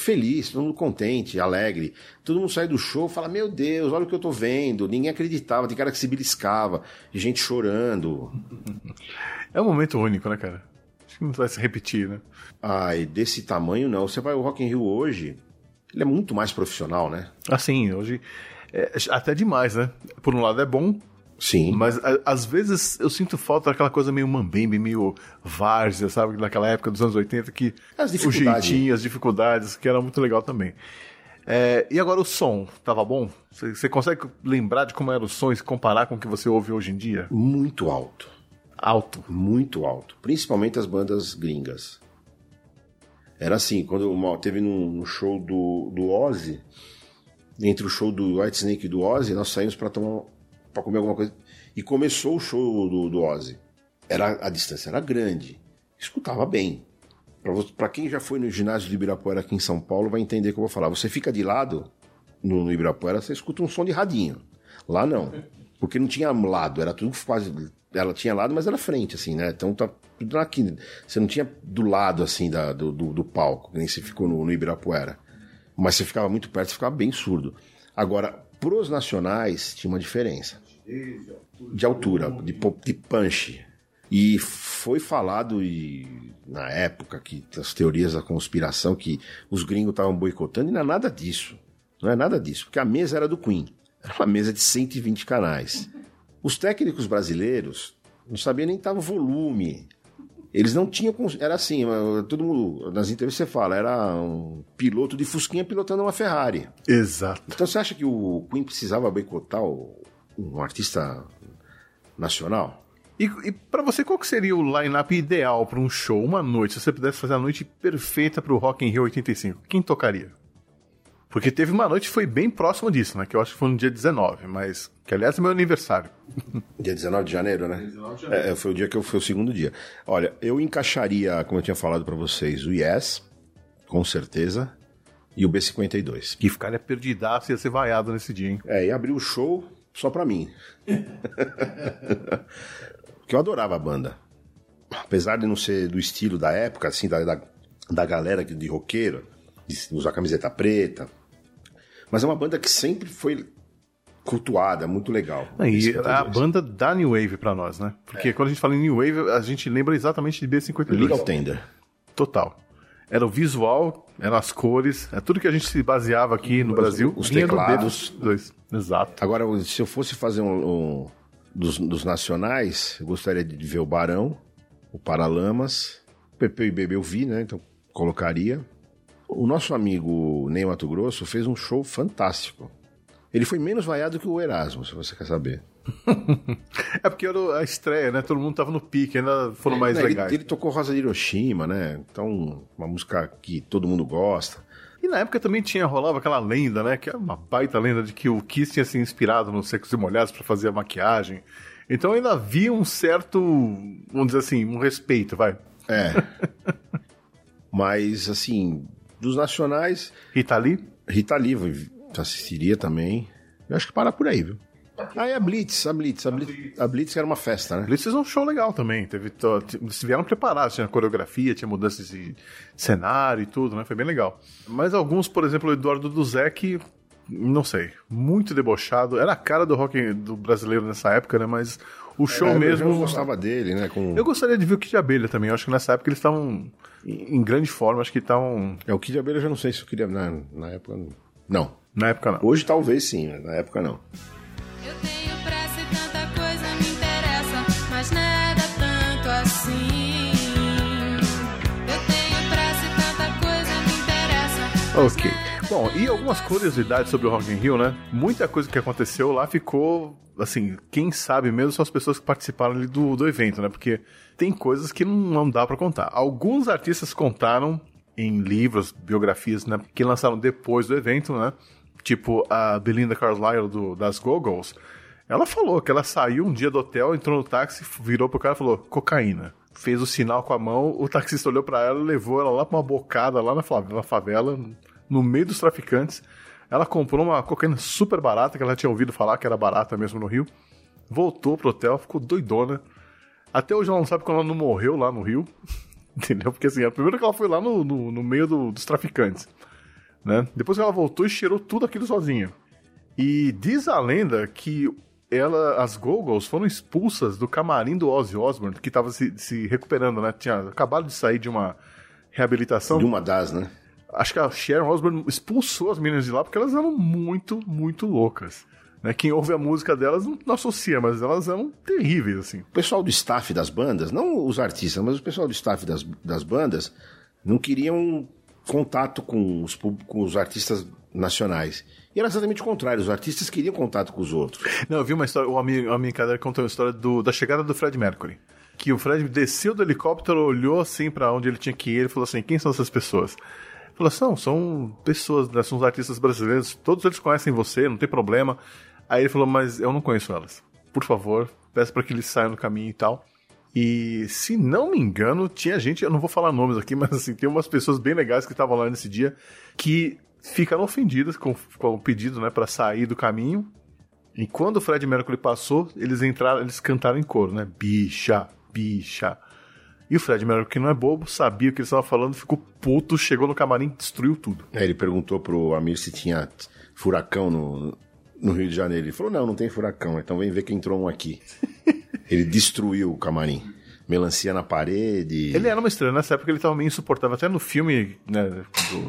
feliz, todo mundo contente, alegre. Todo mundo sai do show e fala: Meu Deus, olha o que eu tô vendo. Ninguém acreditava, tem cara que se beliscava, gente chorando. É um momento único, né, cara? Acho que não vai se repetir, né? Ai, desse tamanho não. Você vai ao Rock in Rio hoje, ele é muito mais profissional, né? Assim, hoje. É, até demais, né? Por um lado é bom, Sim. mas a- às vezes eu sinto falta daquela coisa meio mambembe, meio várzea, sabe? Naquela época dos anos 80 que As o dificuldades. jeitinho, as dificuldades, que era muito legal também. É, e agora o som, tava bom? Você consegue lembrar de como era o som e se comparar com o que você ouve hoje em dia? Muito alto. Alto. Muito alto. Principalmente as bandas gringas. Era assim, quando teve no, show do, do Ozzy, entre o show do White Snake e do Ozzy, nós saímos pra tomar para comer alguma coisa. E começou o show do, do Ozzy. Era, a distância era grande. Escutava bem. Pra quem já foi no ginásio do Ibirapuera aqui em São Paulo, vai entender o que eu vou falar. Você fica de lado no, no Ibirapuera, você escuta um som de radinho. Lá não. Porque não tinha lado, era tudo quase. Ela tinha lado, mas era frente, assim, né? Então tá tudo aqui. Você não tinha do lado, assim, da, do, do, do palco, que nem você ficou no, no Ibirapuera. Mas você ficava muito perto, você ficava bem surdo. Agora, pros nacionais, tinha uma diferença. De altura, de, de punch. E foi falado e, na época que as teorias da conspiração que os gringos estavam boicotando, e não é nada disso. Não é nada disso, porque a mesa era do Queen. Era uma mesa de 120 canais. Os técnicos brasileiros não sabiam nem estava o volume. Eles não tinham. Era assim, todo mundo. Nas entrevistas você fala, era um piloto de Fusquinha pilotando uma Ferrari. Exato. Então você acha que o Queen precisava boicotar o- um artista nacional? E, e para você, qual que seria o line-up ideal para um show, uma noite? Se você pudesse fazer a noite perfeita pro Rock in Rio 85, quem tocaria? Porque teve uma noite que foi bem próxima disso, né? Que eu acho que foi no dia 19, mas que aliás é meu aniversário. Dia 19 de janeiro, né? É, foi o dia que eu foi o segundo dia. Olha, eu encaixaria, como eu tinha falado pra vocês, o Yes, com certeza, e o B52. Que ficaria perdidaço e ia ser vaiado nesse dia, hein? É, e abrir o show só pra mim. Porque eu adorava a banda. Apesar de não ser do estilo da época, assim, da, da, da galera de roqueiro, de usar camiseta preta. Mas é uma banda que sempre foi cultuada, muito legal. E a 52. banda da New Wave pra nós, né? Porque quando a gente fala em New Wave, a gente lembra exatamente de B52. Legal Tender. Total. Era o visual, eram as cores, é tudo que a gente se baseava aqui no Brasil. os vinha do teclados. B52. Exato. Agora, se eu fosse fazer um, um dos, dos nacionais, eu gostaria de ver o Barão, o Paralamas, Pepe e Bebê eu vi, né? Então colocaria. O nosso amigo Ney Mato Grosso fez um show fantástico. Ele foi menos vaiado que o Erasmo, se você quer saber. É porque era a estreia, né? Todo mundo tava no pique, ainda foram mais Não, ele, legais. ele tocou Rosa de Hiroshima, né? Então, uma música que todo mundo gosta. E na época também tinha, rolava aquela lenda, né? Que era uma baita lenda de que o Kiss tinha se inspirado nos Secos e Molhados pra fazer a maquiagem. Então ainda havia um certo, vamos dizer assim, um respeito, vai. É. Mas, assim, dos nacionais, Rita Lee? Rita Lee assistiria também. Eu acho que para por aí, viu? Ah, e a Blitz, a Blitz, a Blitz, a Blitz era uma festa, né? Eles fizeram um show legal também. Teve, eles vieram preparados, tinha coreografia, tinha mudanças de cenário e tudo, né? Foi bem legal. Mas alguns, por exemplo, o Eduardo Duzek, não sei, muito debochado. Era a cara do rock do brasileiro nessa época, né? Mas o show É, mesmo. Eu gostava dele, né? Com... Eu gostaria de ver o Kid Abelha também. Eu acho que nessa época eles estavam em grande forma. Acho que estavam. É, o Kid Abelha eu já não sei se eu queria. Na, na época. não. Não. Na época não. Hoje talvez sim, mas na época não. Eu tenho pressa e tanta coisa me interessa, mas nada tanto assim. Eu tenho pressa e tanta coisa me interessa. Ok. Bom, e algumas curiosidades sobre o Rock in Rio, né? Muita coisa que aconteceu lá ficou, assim, quem sabe mesmo são as pessoas que participaram ali do, do evento, né? Porque tem coisas que não, não dá pra contar. Alguns artistas contaram em livros, biografias, né, que lançaram depois do evento, né? Tipo a Belinda Carlisle do, das Googles. Ela falou que ela saiu um dia do hotel, entrou no táxi, virou pro cara e falou: cocaína. Fez o sinal com a mão, o taxista olhou pra ela, levou ela lá pra uma bocada lá na favela, no meio dos traficantes. Ela comprou uma cocaína super barata, que ela tinha ouvido falar que era barata mesmo no Rio. Voltou pro hotel, ficou doidona. Até hoje ela não sabe quando ela não morreu lá no Rio. Entendeu? Porque assim, a primeira que ela foi lá no, no, no meio do- dos traficantes. Né? Depois que ela voltou e cheirou tudo aquilo sozinha. E diz a lenda que ela, as Googles foram expulsas do camarim do Ozzy Osbourne, que estava se, se recuperando, né? Tinha acabado de sair de uma reabilitação. De uma das, né? Acho que a Sharon Osbourne expulsou as meninas de lá porque elas eram muito, muito loucas. Né? Quem ouve a música delas não, não associa, mas elas eram terríveis, assim. O pessoal do staff das bandas, não os artistas, mas o pessoal do staff das, das bandas, não queriam contato com os, com os artistas nacionais. E era exatamente o contrário, os artistas queriam contato com os outros. Não, eu vi uma história, o amigo, amigo Cadeira contou uma história do, da chegada do Fred Mercury. Que o Fred desceu do helicóptero, olhou assim pra onde ele tinha que ir e falou assim: quem são essas pessoas? São pessoas, né, são os artistas brasileiros, todos eles conhecem você, não tem problema. Aí ele falou: mas eu não conheço elas. Por favor, peço pra que eles saiam do caminho e tal. E se não me engano, tinha gente, eu não vou falar nomes aqui, mas assim, tem umas pessoas bem legais que estavam lá nesse dia que ficaram ofendidas com, com o pedido, né, para sair do caminho. E quando o Fred Mercury passou, eles entraram, eles cantaram em coro, né? Bicha, bicha. E o Fred Mercury, que não é bobo, sabia o que eles estavam falando, ficou puto, chegou no camarim, destruiu tudo. Aí ele perguntou pro Amir se tinha furacão no, no Rio de Janeiro. Ele falou: não, não tem furacão, então vem ver que entrou um aqui. ele destruiu o camarim. Melancia na parede. Ele era uma estrela, nessa época ele estava meio insuportável. Até no filme, né,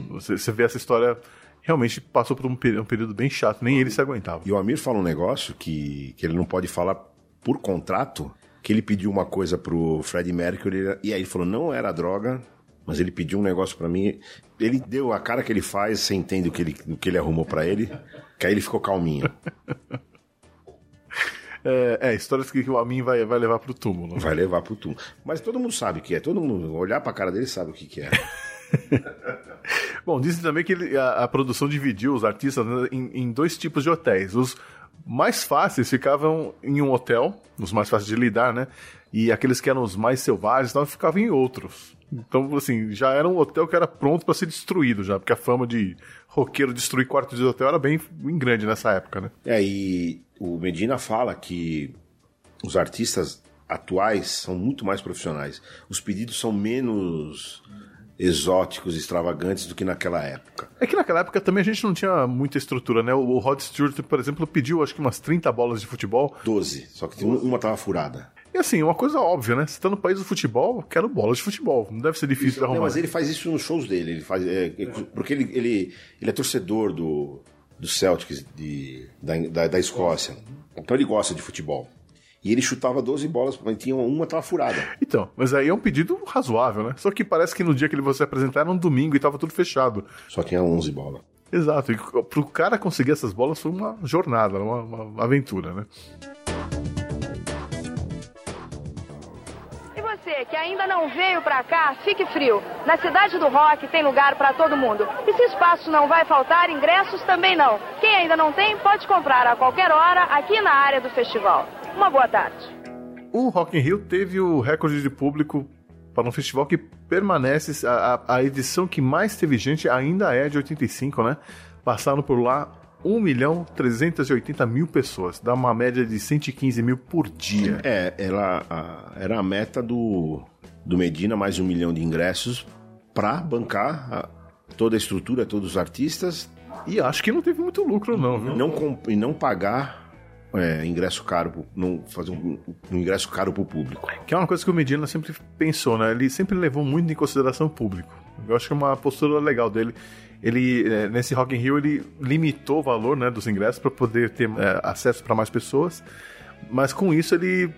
você, você vê essa história, realmente passou por um, um período bem chato, nem ele se aguentava. E o Amir fala um negócio que, que ele não pode falar por contrato, que ele pediu uma coisa pro Freddie Mercury, e aí ele falou, não era droga, mas ele pediu um negócio pra mim. Ele deu a cara que ele faz, você entende o que ele, o que ele arrumou pra ele, que aí ele ficou calminho. É, é, histórias que, o Amin vai, vai levar pro túmulo. Vai levar pro túmulo. Mas todo mundo sabe o que é, todo mundo olhar pra cara dele sabe o que, que é. Bom, dizem também que ele- a, a produção dividiu os artistas né, em, em dois tipos de hotéis. Os mais fáceis ficavam em um hotel, os mais fáceis de lidar, né? E aqueles que eram os mais selvagens então, ficavam em outros. Então, assim, já era um hotel que era pronto para ser destruído já, porque a fama de roqueiro destruir quartos de hotel era bem, bem grande nessa época, né? É, e o Medina fala que os artistas atuais são muito mais profissionais. Os pedidos são menos exóticos, extravagantes do que naquela época. É que naquela época também a gente não tinha muita estrutura, né? O, Rod Stewart, por exemplo, pediu acho que umas 30 bolas de futebol. 12, só que um- uma tava furada. E assim, uma coisa óbvia, né? Você tá no país do futebol, quero bola de futebol. Não deve ser difícil de arrumar. Não, mas ele faz isso nos shows dele. Ele faz, é, é, porque ele, ele, ele é torcedor do, do Celtics de, da, da, da Escócia. Então ele gosta de futebol. E ele chutava 12 bolas, mas tinha uma tava furada. Então, mas aí é um pedido razoável, né? Só que parece que no dia que ele você apresentar era um domingo e tava tudo fechado. Só tinha 11 bolas. Exato. E pro cara conseguir essas bolas foi uma jornada, uma, uma aventura, né? E você que ainda não veio pra cá, fique frio. Na cidade do rock tem lugar pra todo mundo. E se espaço não vai faltar, ingressos também não. Quem ainda não tem, pode comprar a qualquer hora aqui na área do festival. Uma boa tarde. O Rock in Rio teve o recorde de público para um festival que permanece. A, a- a edição que mais teve gente ainda é de 85, né? Passaram por lá 1 milhão 380 mil pessoas. Dá uma média de 115 mil por dia. É, ela a- era a meta do, do Medina, mais um milhão de ingressos, pra bancar a- toda a estrutura, todos os artistas, E acho que não teve muito lucro, não, viu? não com- e não pagar é, ingresso caro, pro- não fazer um, um ingresso caro pro público. Que é uma coisa que o Medina sempre pensou, né? Ele sempre levou muito em consideração o público. Eu acho que é uma postura legal dele. Ele, eh, nesse Rock in Rio, ele limitou o valor né, dos ingressos para poder ter eh, acesso para mais pessoas. Mas com isso ele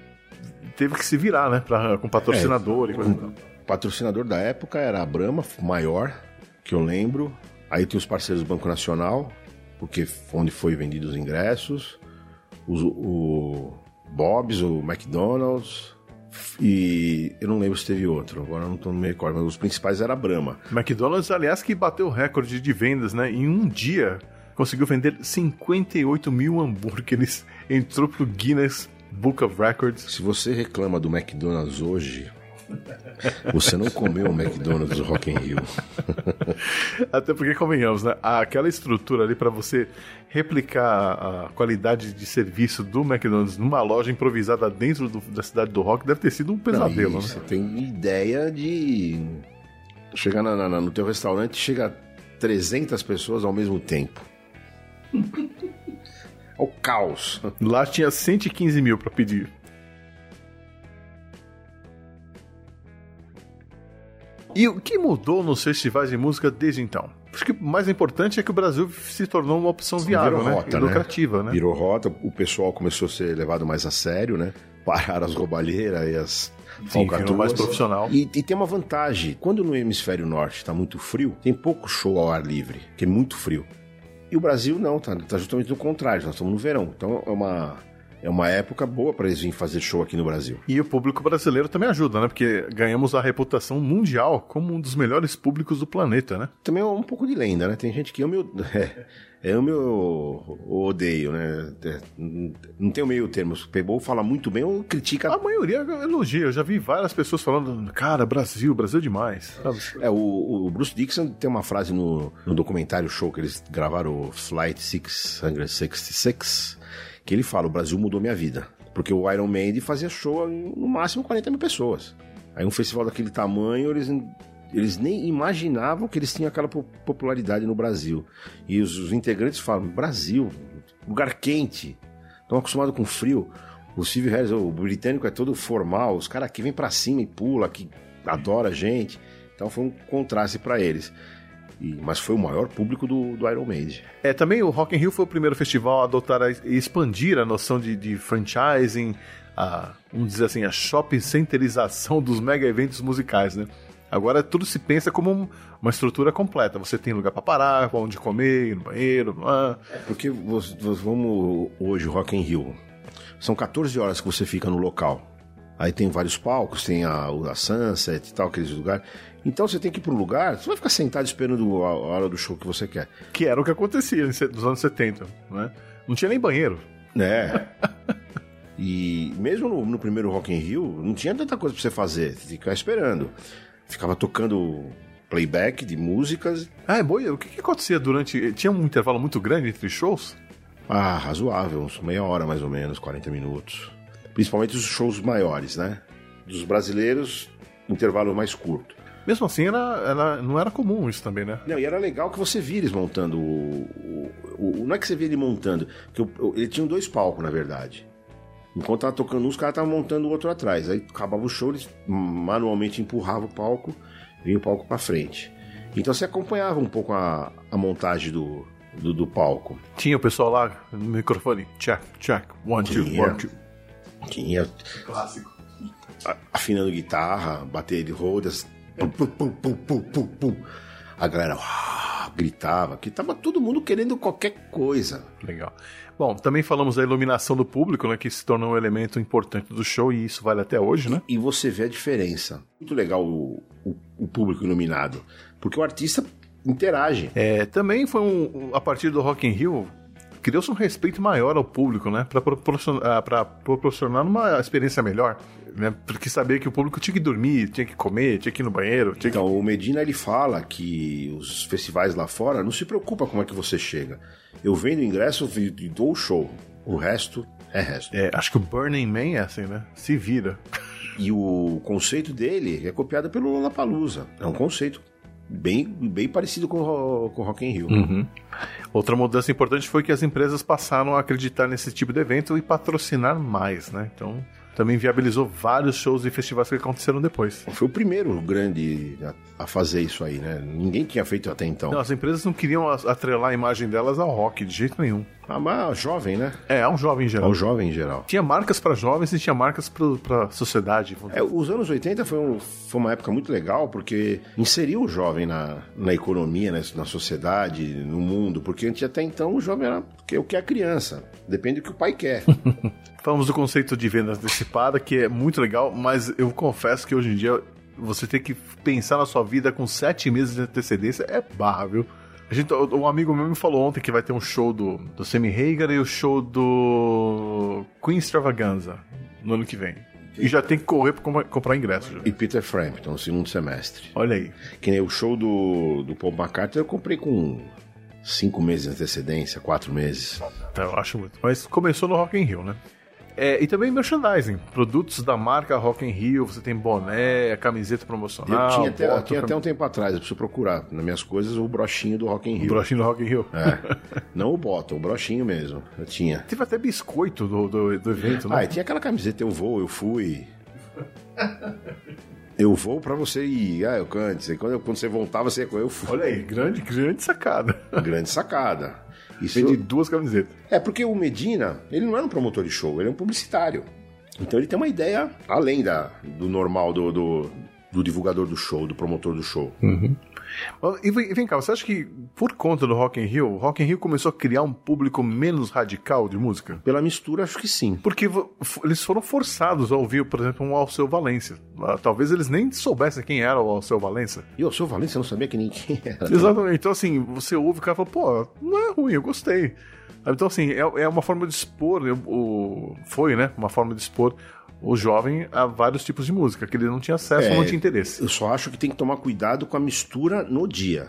teve que se virar, né? Pra, com patrocinador e coisa e tal. O patrocinador da época era a Brahma, maior, que eu lembro. Aí tem os parceiros do Banco Nacional, porque onde foi vendidos os ingressos. Os- o Bob's, o McDonald's, E eu não lembro se teve outro, agora não tô me recordo, mas os principais era a Brahma. McDonald's, aliás, que bateu o recorde de vendas, né? Em um dia, conseguiu vender 58 mil hambúrgueres. Entrou pro Guinness Book of Records. Se você reclama do McDonald's hoje, você não comeu o McDonald's do Rock in Rio. Até porque, convenhamos, né? Aquela estrutura ali para você replicar a qualidade de serviço do McDonald's numa loja improvisada dentro do- da cidade do rock deve ter sido um pesadelo, Não, e né? Você tem ideia de chegar na- na- no teu restaurante e chega 300 pessoas ao mesmo tempo. É o caos. Lá tinha 115 mil para pedir. E o que mudou nos festivais de música desde então? Acho que o mais importante é que o Brasil se tornou uma opção viável, Virou né? rota, e lucrativa, né? Virou rota, o pessoal começou a ser levado mais a sério, né? Pararam as roubalheiras e as Sim, mais profissional. E, e tem uma vantagem. Quando no hemisfério norte está muito frio, tem pouco show ao ar livre, que é muito frio. E o Brasil não, tá, tá justamente do contrário, nós estamos no verão. Então é uma, é uma época boa para eles virem fazer show aqui no Brasil. E o público brasileiro também ajuda, né? Porque ganhamos a reputação mundial como um dos melhores públicos do planeta, né? Também é um pouco de lenda, né? Tem gente que ama e é, é ou ou odeio, né? É, não tem o meio termo. O Pebol fala muito bem ou critica A maioria elogia. Eu já vi várias pessoas falando, cara, Brasil, Brasil é demais. Sabe? É, o, o Bruce Dixon tem uma frase no, no documentário show que eles gravaram, Flight 666, que ele fala: o Brasil mudou minha vida. Porque o Iron Maiden fazia show no máximo 40 mil pessoas. Aí um festival daquele tamanho, eles, eles nem imaginavam que eles tinham aquela po- popularidade no Brasil. E os, os integrantes falam: Brasil, lugar quente, estão acostumados com frio. O Steve Harris, o britânico, é todo formal. Os caras aqui vêm pra cima e pula, que adora a gente. Então foi um contraste pra eles. E- mas foi o maior público do, do Iron Maiden. É, também o Rock in Rio foi o primeiro festival a adotar e expandir a noção de, de franchising, a, vamos dizer assim, a shopping centerização dos mega eventos musicais, né? Agora tudo se pensa como um- uma estrutura completa. Você tem lugar para parar, onde comer, ir no banheiro, ah, Porque vamos hoje, Rock in Rio. São 14 horas que você fica no local. Aí tem vários palcos, tem a, a Sunset e tal, aqueles lugares. Então você tem que ir pro lugar, você vai ficar sentado esperando a, a hora do show que você quer. que era o que acontecia nos anos 70, né? Não tinha nem banheiro. É. e mesmo no, no primeiro Rock in Rio, não tinha tanta coisa pra você fazer. Você ficar esperando. Ficava tocando playback de músicas. Ah, é boi, o que, que acontecia durante... Tinha um intervalo muito grande entre shows? Ah, razoável, uns meia hora mais ou menos, 40 minutos. Principalmente os shows maiores, né? Dos brasileiros, intervalo mais curto. Mesmo assim, era, era- não era comum isso também, né? Não, e era legal que você via eles montando o. o- o- não é que você via ele montando, porque o- ele tinha dois palcos, na verdade. Enquanto tava tocando um, os caras estavam montando o outro atrás. Aí acabava o show, eles manualmente empurravam o palco, vinha o palco pra frente. Então você acompanhava um pouco a, a montagem do, do, do palco. Tinha o pessoal lá no microfone, check, check, one, two, one, two. Tinha Clássico. afinando guitarra, bateria de rodas. Pum, pum, pum, pum, pum, pum, pum. A galera ah, gritava, que tava todo mundo querendo qualquer coisa. Legal. Bom, também falamos da iluminação do público, né, que se tornou um elemento importante do show e isso vale até hoje, né? E você vê a diferença. Muito legal o, o, o público iluminado. Porque o artista interage. É, também foi um- a partir do Rock in Rio criou-se um respeito maior ao público, né, para proporcionar, pra proporcionar uma experiência melhor, né? Porque saber que o público tinha que dormir, tinha que comer, tinha que ir no banheiro, tinha que Então, o Medina ele fala que os festivais lá fora não se preocupa como é que você chega. Eu vendo ingresso e dou o show. O resto é resto. É, acho que o Burning Man é assim, né? Se vira. E o conceito dele é copiado pelo Lollapalooza. É um conceito bem, bem parecido com, o- com Rock in Rio. Outra mudança importante foi que as empresas passaram a acreditar nesse tipo de evento e patrocinar mais, né? Então, também viabilizou vários shows e festivais que aconteceram depois. Foi o primeiro grande a, a fazer isso aí, né? Ninguém tinha feito até então. Não, as empresas não queriam atrelar a imagem delas ao rock de jeito nenhum. Ah, mas jovem, né? É, é um jovem em geral. Ao jovem em geral. Tinha marcas pra jovens e tinha marcas pro, pra sociedade. É, os anos 80 foi, um- foi uma época muito legal porque inseriu o jovem na, na economia, né, na sociedade, no mundo, porque antes até então o jovem era o que é a criança. Depende do que o pai quer. Falamos do conceito de venda antecipada, que é muito legal, mas eu confesso que hoje em dia você tem que pensar na sua vida com sete meses de antecedência é barra, viu? A gente, um amigo meu me falou ontem que vai ter um show do, do Sammy Hagar e o show do Queen Extravaganza no ano que vem. E já tem que correr pra comprar, ingresso. Já. e Peter Frampton, no segundo semestre. Olha aí. Que nem o show do, do Paul McCartney eu comprei com cinco meses de antecedência, quatro meses. Então, eu acho muito. Mas começou no Rock in Rio, né? É, e também merchandising. Produtos da marca Rock in Rio, você tem boné, camiseta Eu promocional. tinha, até, bota, tinha até um tempo atrás, eu preciso procurar nas minhas coisas o brochinho do Rock in Rio. brochinho do Rock in Rio. É. Não o bottom, o brochinho mesmo. Eu tinha. Teve até biscoito do, do, do evento, né? Ah, tinha aquela camiseta, eu vou, eu fui. Eu vou pra você ir. Ah, eu cante. E Quando, eu- quando você voltava, você eu fui. Olha aí, grande, grande sacada. Grande sacada. Isso Vendi duas camisetas. é porque o Medina, ele não é um promotor de show, ele é um publicitário. Então ele tem uma ideia além da, do normal do, do, do divulgador do show, do promotor do show. E vem, cá, você acha que por conta do Rock in Rio, o Rock in Rio começou a criar um público menos radical de música? Pela mistura, acho que sim. Porque eles foram forçados a ouvir, por exemplo, um Alceu Valência. Ah, Talvez eles nem soubessem quem era o Alceu Valência. E o seu Valência eu não sabia que nem quem era. Exatamente. Então, assim, você ouve o cara fala, pô, não é ruim, eu gostei. Então, assim, é, é uma forma de expor, o, foi, né? Uma forma de expor o jovem a vários tipos de música, que ele não tinha acesso ou É, não tinha interesse. Eu só acho que tem que tomar cuidado com a mistura no dia.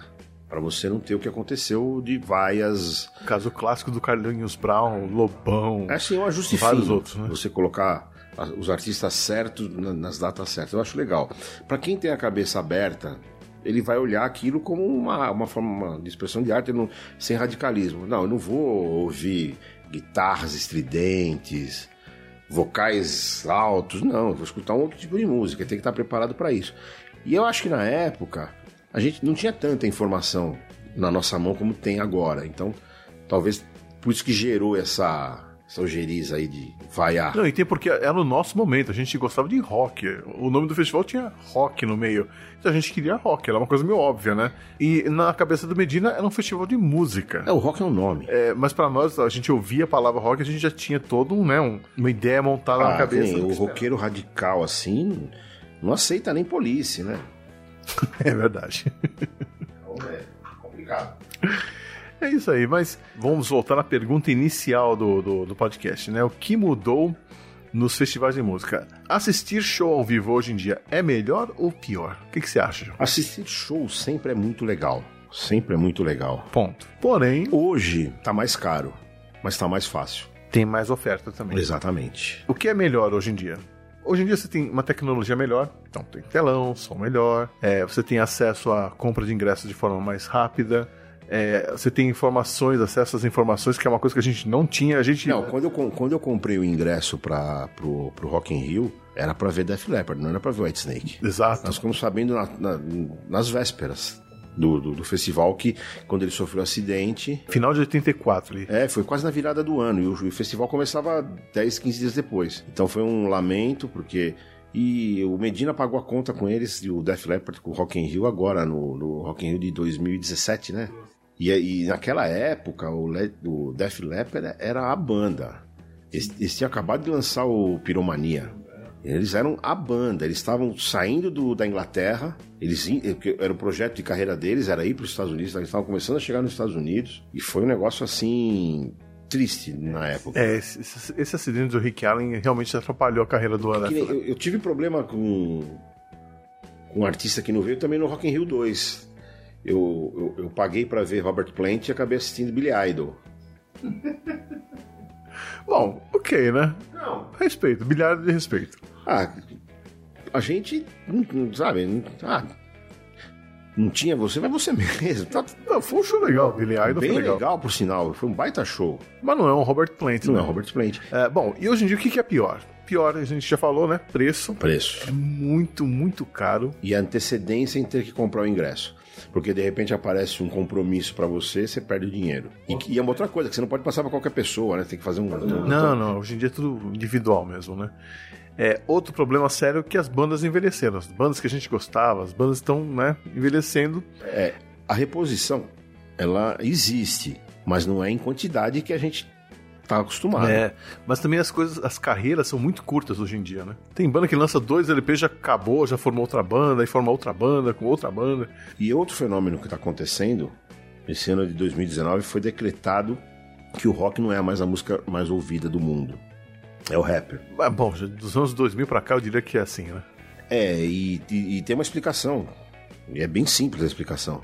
Pra você não ter o que aconteceu de vaias. Caso clássico do Carlinhos Brown, Lobão. É assim, um ajuste Vários fino. outros, né? Você colocar os artistas certos na- nas datas certas. Eu acho legal. Pra quem tem a cabeça aberta, ele vai olhar aquilo como uma, uma forma de expressão de arte não- sem radicalismo. Não, eu não vou ouvir guitarras estridentes, vocais altos. Não, vou escutar um outro tipo de música. Tem que estar preparado para isso. E eu acho que na época a gente não tinha tanta informação na nossa mão como tem agora. Então, talvez por isso que gerou essa, ojeriza aí de vaiar. Não, e tem porque era o nosso momento, a gente gostava de rock. O nome do festival tinha rock no meio. Então a gente queria rock, era uma coisa meio óbvia, né? E na cabeça do Medina era um festival de música. É, o rock é um nome. É, mas pra nós, a gente ouvia a palavra rock, a gente já tinha todo um, né, um- uma ideia montada na Ah, cabeça. tem, do o roqueiro radical assim não aceita nem polícia, né? É verdade. Então é complicado. É isso aí, mas vamos voltar na pergunta inicial do, do, do podcast, né? O que mudou nos festivais de música? Assistir show ao vivo hoje em dia é melhor ou pior? O que, que você acha? João? Assistir show sempre é muito legal. Sempre é muito legal. Ponto. Porém, Hoje tá mais caro, mas tá mais fácil. tem mais oferta também. Exatamente. O que é melhor hoje em dia? Hoje em dia você tem uma tecnologia melhor, então tem telão, som melhor, é, você tem acesso à compra de ingressos de forma mais rápida, é, você tem informações, acesso às informações, que é uma coisa que a gente não tinha. A gente. Não, quando eu, quando eu comprei o ingresso para pro, pro Rock in Rio, era pra ver Def Leppard, não era pra ver White Snake. Exato. Nós ficamos sabendo na- na- nas vésperas do, do, do festival que, quando ele sofreu um acidente, Final de 84 ali. É, foi quase na virada do ano. E o, o festival começava 10, 15 dias depois. Então foi um lamento, porque. E o Medina pagou a conta com eles e o Def Leppard com o Rock in Rio agora, no, no Rock in Rio de 2017, né? E, e naquela época, o, Le, o Def Leppard era a banda. Eles, eles tinham acabado de lançar o Piromania. Eles eram a banda, eles estavam saindo do- da Inglaterra, eles porque era o projeto de carreira deles, era ir para os Estados Unidos, eles estavam começando a chegar nos Estados Unidos, e foi um negócio assim triste na época. É, esse, esse- acidente do Rick Allen realmente atrapalhou a carreira do nem- Leppard. eu, eu tive problema com, com um artista que não veio também no Rock in Rio 2. Eu, eu, eu paguei para ver Robert Plant e acabei assistindo Billy Idol. Bom, ok, né? Não. Respeito, bilhar de respeito. Ah, a gente, não- não sabe, não, ah, não tinha você, mas você mesmo. Tá Não, foi um show legal, Billy Idol bem foi legal. legal. por sinal. Foi um baita show. Mas não é um Robert Plant, Não né? é Robert Plant. É, bom, e hoje em dia o que que é pior? Pior, a gente já falou, né? Preço. Preço. É muito, muito caro. E a antecedência em ter que comprar o ingresso. Porque de repente aparece um compromisso pra você, você perde o dinheiro. E, e é uma outra coisa, que você não pode passar pra qualquer pessoa, né? Tem que fazer um. um- Não, não, hoje em dia é tudo individual mesmo, né? É, outro problema sério é que as bandas envelheceram. As bandas que a gente gostava, as bandas estão, né, envelhecendo. É, a reposição, ela existe, mas não é em quantidade que a gente tá acostumado. É, mas também as coisas, as carreiras são muito curtas hoje em dia, né? Tem banda que lança dois LP, já acabou, já formou outra banda, aí forma outra banda com outra banda. E outro fenômeno que está acontecendo, esse ano de 2019, foi decretado que o rock não é mais a música mais ouvida do mundo. É o rapper. Mas, bom, já dos anos 2000 pra cá eu diria que é assim, né? É, e, e- e tem uma explicação. E é bem simples a explicação.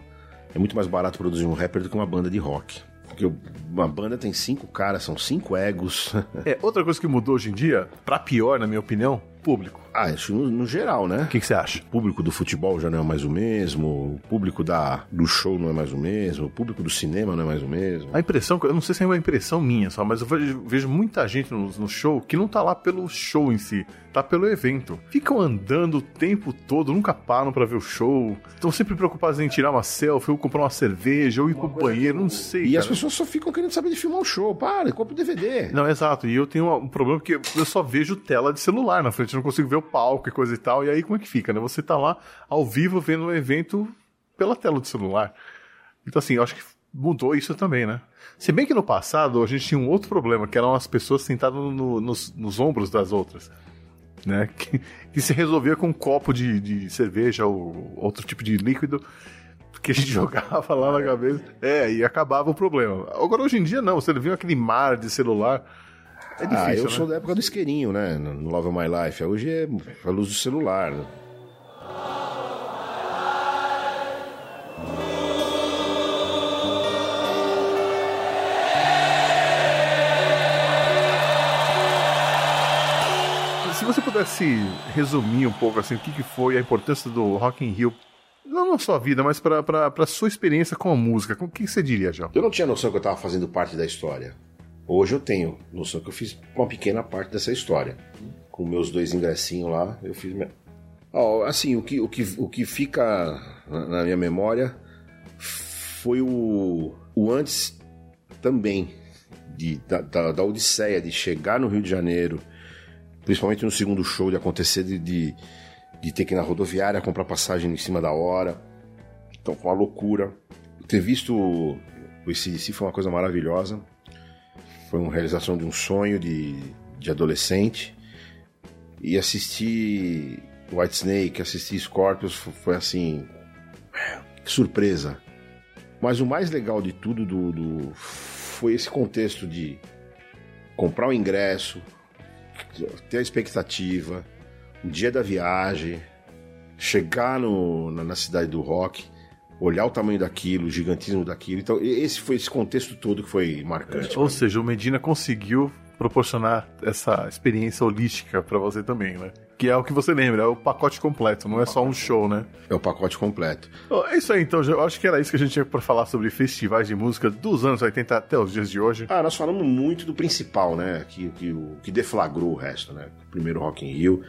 É muito mais barato produzir um rapper do que uma banda de rock. Porque uma banda tem cinco caras, são cinco egos. É, outra coisa que mudou hoje em dia, pra pior, na minha opinião, público. Ah, isso no, no geral, né? O que que você acha? O público do futebol já não é mais o mesmo, o público da, do show não é mais o mesmo, o público do cinema não é mais o mesmo. A impressão, eu não sei se é uma impressão minha só, mas eu vejo, vejo muita gente no, no show que não tá lá pelo show em si, tá pelo evento. Ficam andando o tempo todo, nunca param pra ver o show. Estão sempre preocupados em tirar uma selfie, ou comprar uma cerveja, ou ir pro banheiro, não sei. E as cara. pessoas só ficam querendo saber de filmar o show. Para, compra o DVD. Não, exato. E eu tenho um problema porque eu só vejo tela de celular na frente, eu não consigo ver o palco e coisa e tal. E aí como é que fica, né? Você tá lá ao vivo vendo o evento pela tela do celular. Então, assim, eu acho que mudou isso também, né? Se bem que no passado a gente tinha um outro problema, que eram as pessoas sentadas no- nos, nos ombros das outras. Né? Que, que se resolvia com um copo de, de cerveja ou outro tipo de líquido que a gente jogava lá na cabeça. É, e acabava o problema. Agora, hoje em dia, não. Você viu aquele mar de celular. É difícil, ah, eu né? sou da época do isqueirinho, né? No Love of My Life. Hoje é a luz do celular. né? Se você pudesse resumir um pouco assim, o que, que foi a importância do Rock in Rio, não na sua vida, mas para a sua experiência com a música, o que você diria, João? Eu não tinha noção que eu estava fazendo parte da história. Hoje eu tenho noção que eu fiz uma pequena parte dessa história. Com meus dois ingressinhos lá, eu fiz. Minha... Ó, assim, o que, o, que, o que fica na minha memória foi o, o antes também de, da, da, da Odisseia, de chegar no Rio de Janeiro, principalmente no segundo show, de acontecer de, de, de ter que ir na rodoviária comprar passagem em cima da hora. Então foi uma loucura. Ter visto o ACDC foi uma coisa maravilhosa. Foi uma realização de um sonho de, de adolescente. E assistir Whitesnake, assistir Scorpions fo- foi assim. Que surpresa. Mas o mais legal de tudo do, do- foi esse contexto de comprar o ingresso, ter a expectativa, o dia da viagem, chegar no, na, na cidade do rock, olhar o tamanho daquilo, o gigantismo daquilo. Então, esse foi esse contexto todo que foi marcante. Ou seja, o Medina conseguiu proporcionar essa experiência holística para você também, né? Que é o que você lembra, é o pacote completo, não é só um show, né? É o pacote completo. É isso aí, então. Eu acho que era isso que a gente tinha para falar sobre festivais de música dos anos 80 até os dias de hoje. Ah, nós falamos muito do principal, né? Que, que, o, que deflagrou o resto, né? O primeiro Rock in Rio,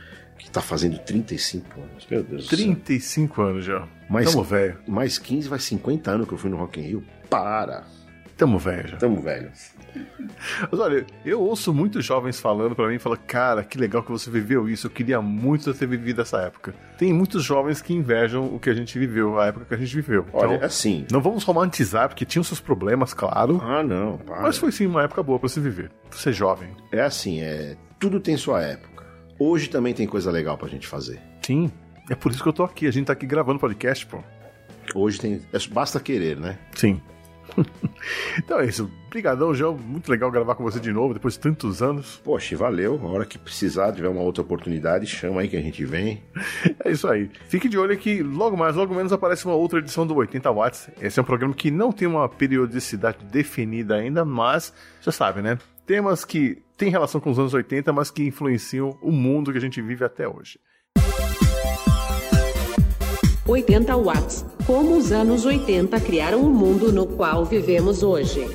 que tá fazendo 35 anos. Meu Deus do céu. 35 anos já. Mais, Tamo velho. mais 15 vai 50 anos que eu fui no Rock in Rio. Para! Tamo velho já. Tamo velho. Mas olha, eu ouço muitos jovens falando pra mim, falam, cara, que legal que você viveu isso, eu queria muito ter vivido essa época. Tem muitos jovens que invejam o que a gente viveu, a época que a gente viveu. Olha, então, assim. não vamos romantizar, porque tinha os seus problemas, claro, Ah, não. Para. mas foi sim uma época boa pra se viver, pra ser jovem. É assim, é. Tudo tem sua época. Hoje também tem coisa legal pra gente fazer. Sim, é por isso que eu tô aqui, a gente tá aqui gravando podcast, pô. Hoje tem. é- Basta querer, né? Sim. então é isso. Obrigadão, João. Muito legal gravar com você de novo, depois de tantos anos. Poxa, valeu. A hora que precisar, tiver uma outra oportunidade, chama aí que a gente vem. É isso aí. Fique de olho que logo mais, logo menos aparece uma outra edição do 80 Watts. Esse é um programa que não tem uma periodicidade definida ainda, mas já sabe, né? Temas que têm relação com os anos 80, mas que influenciam o mundo que a gente vive até hoje. 80 watts. Como os anos 80 criaram o mundo no qual vivemos hoje.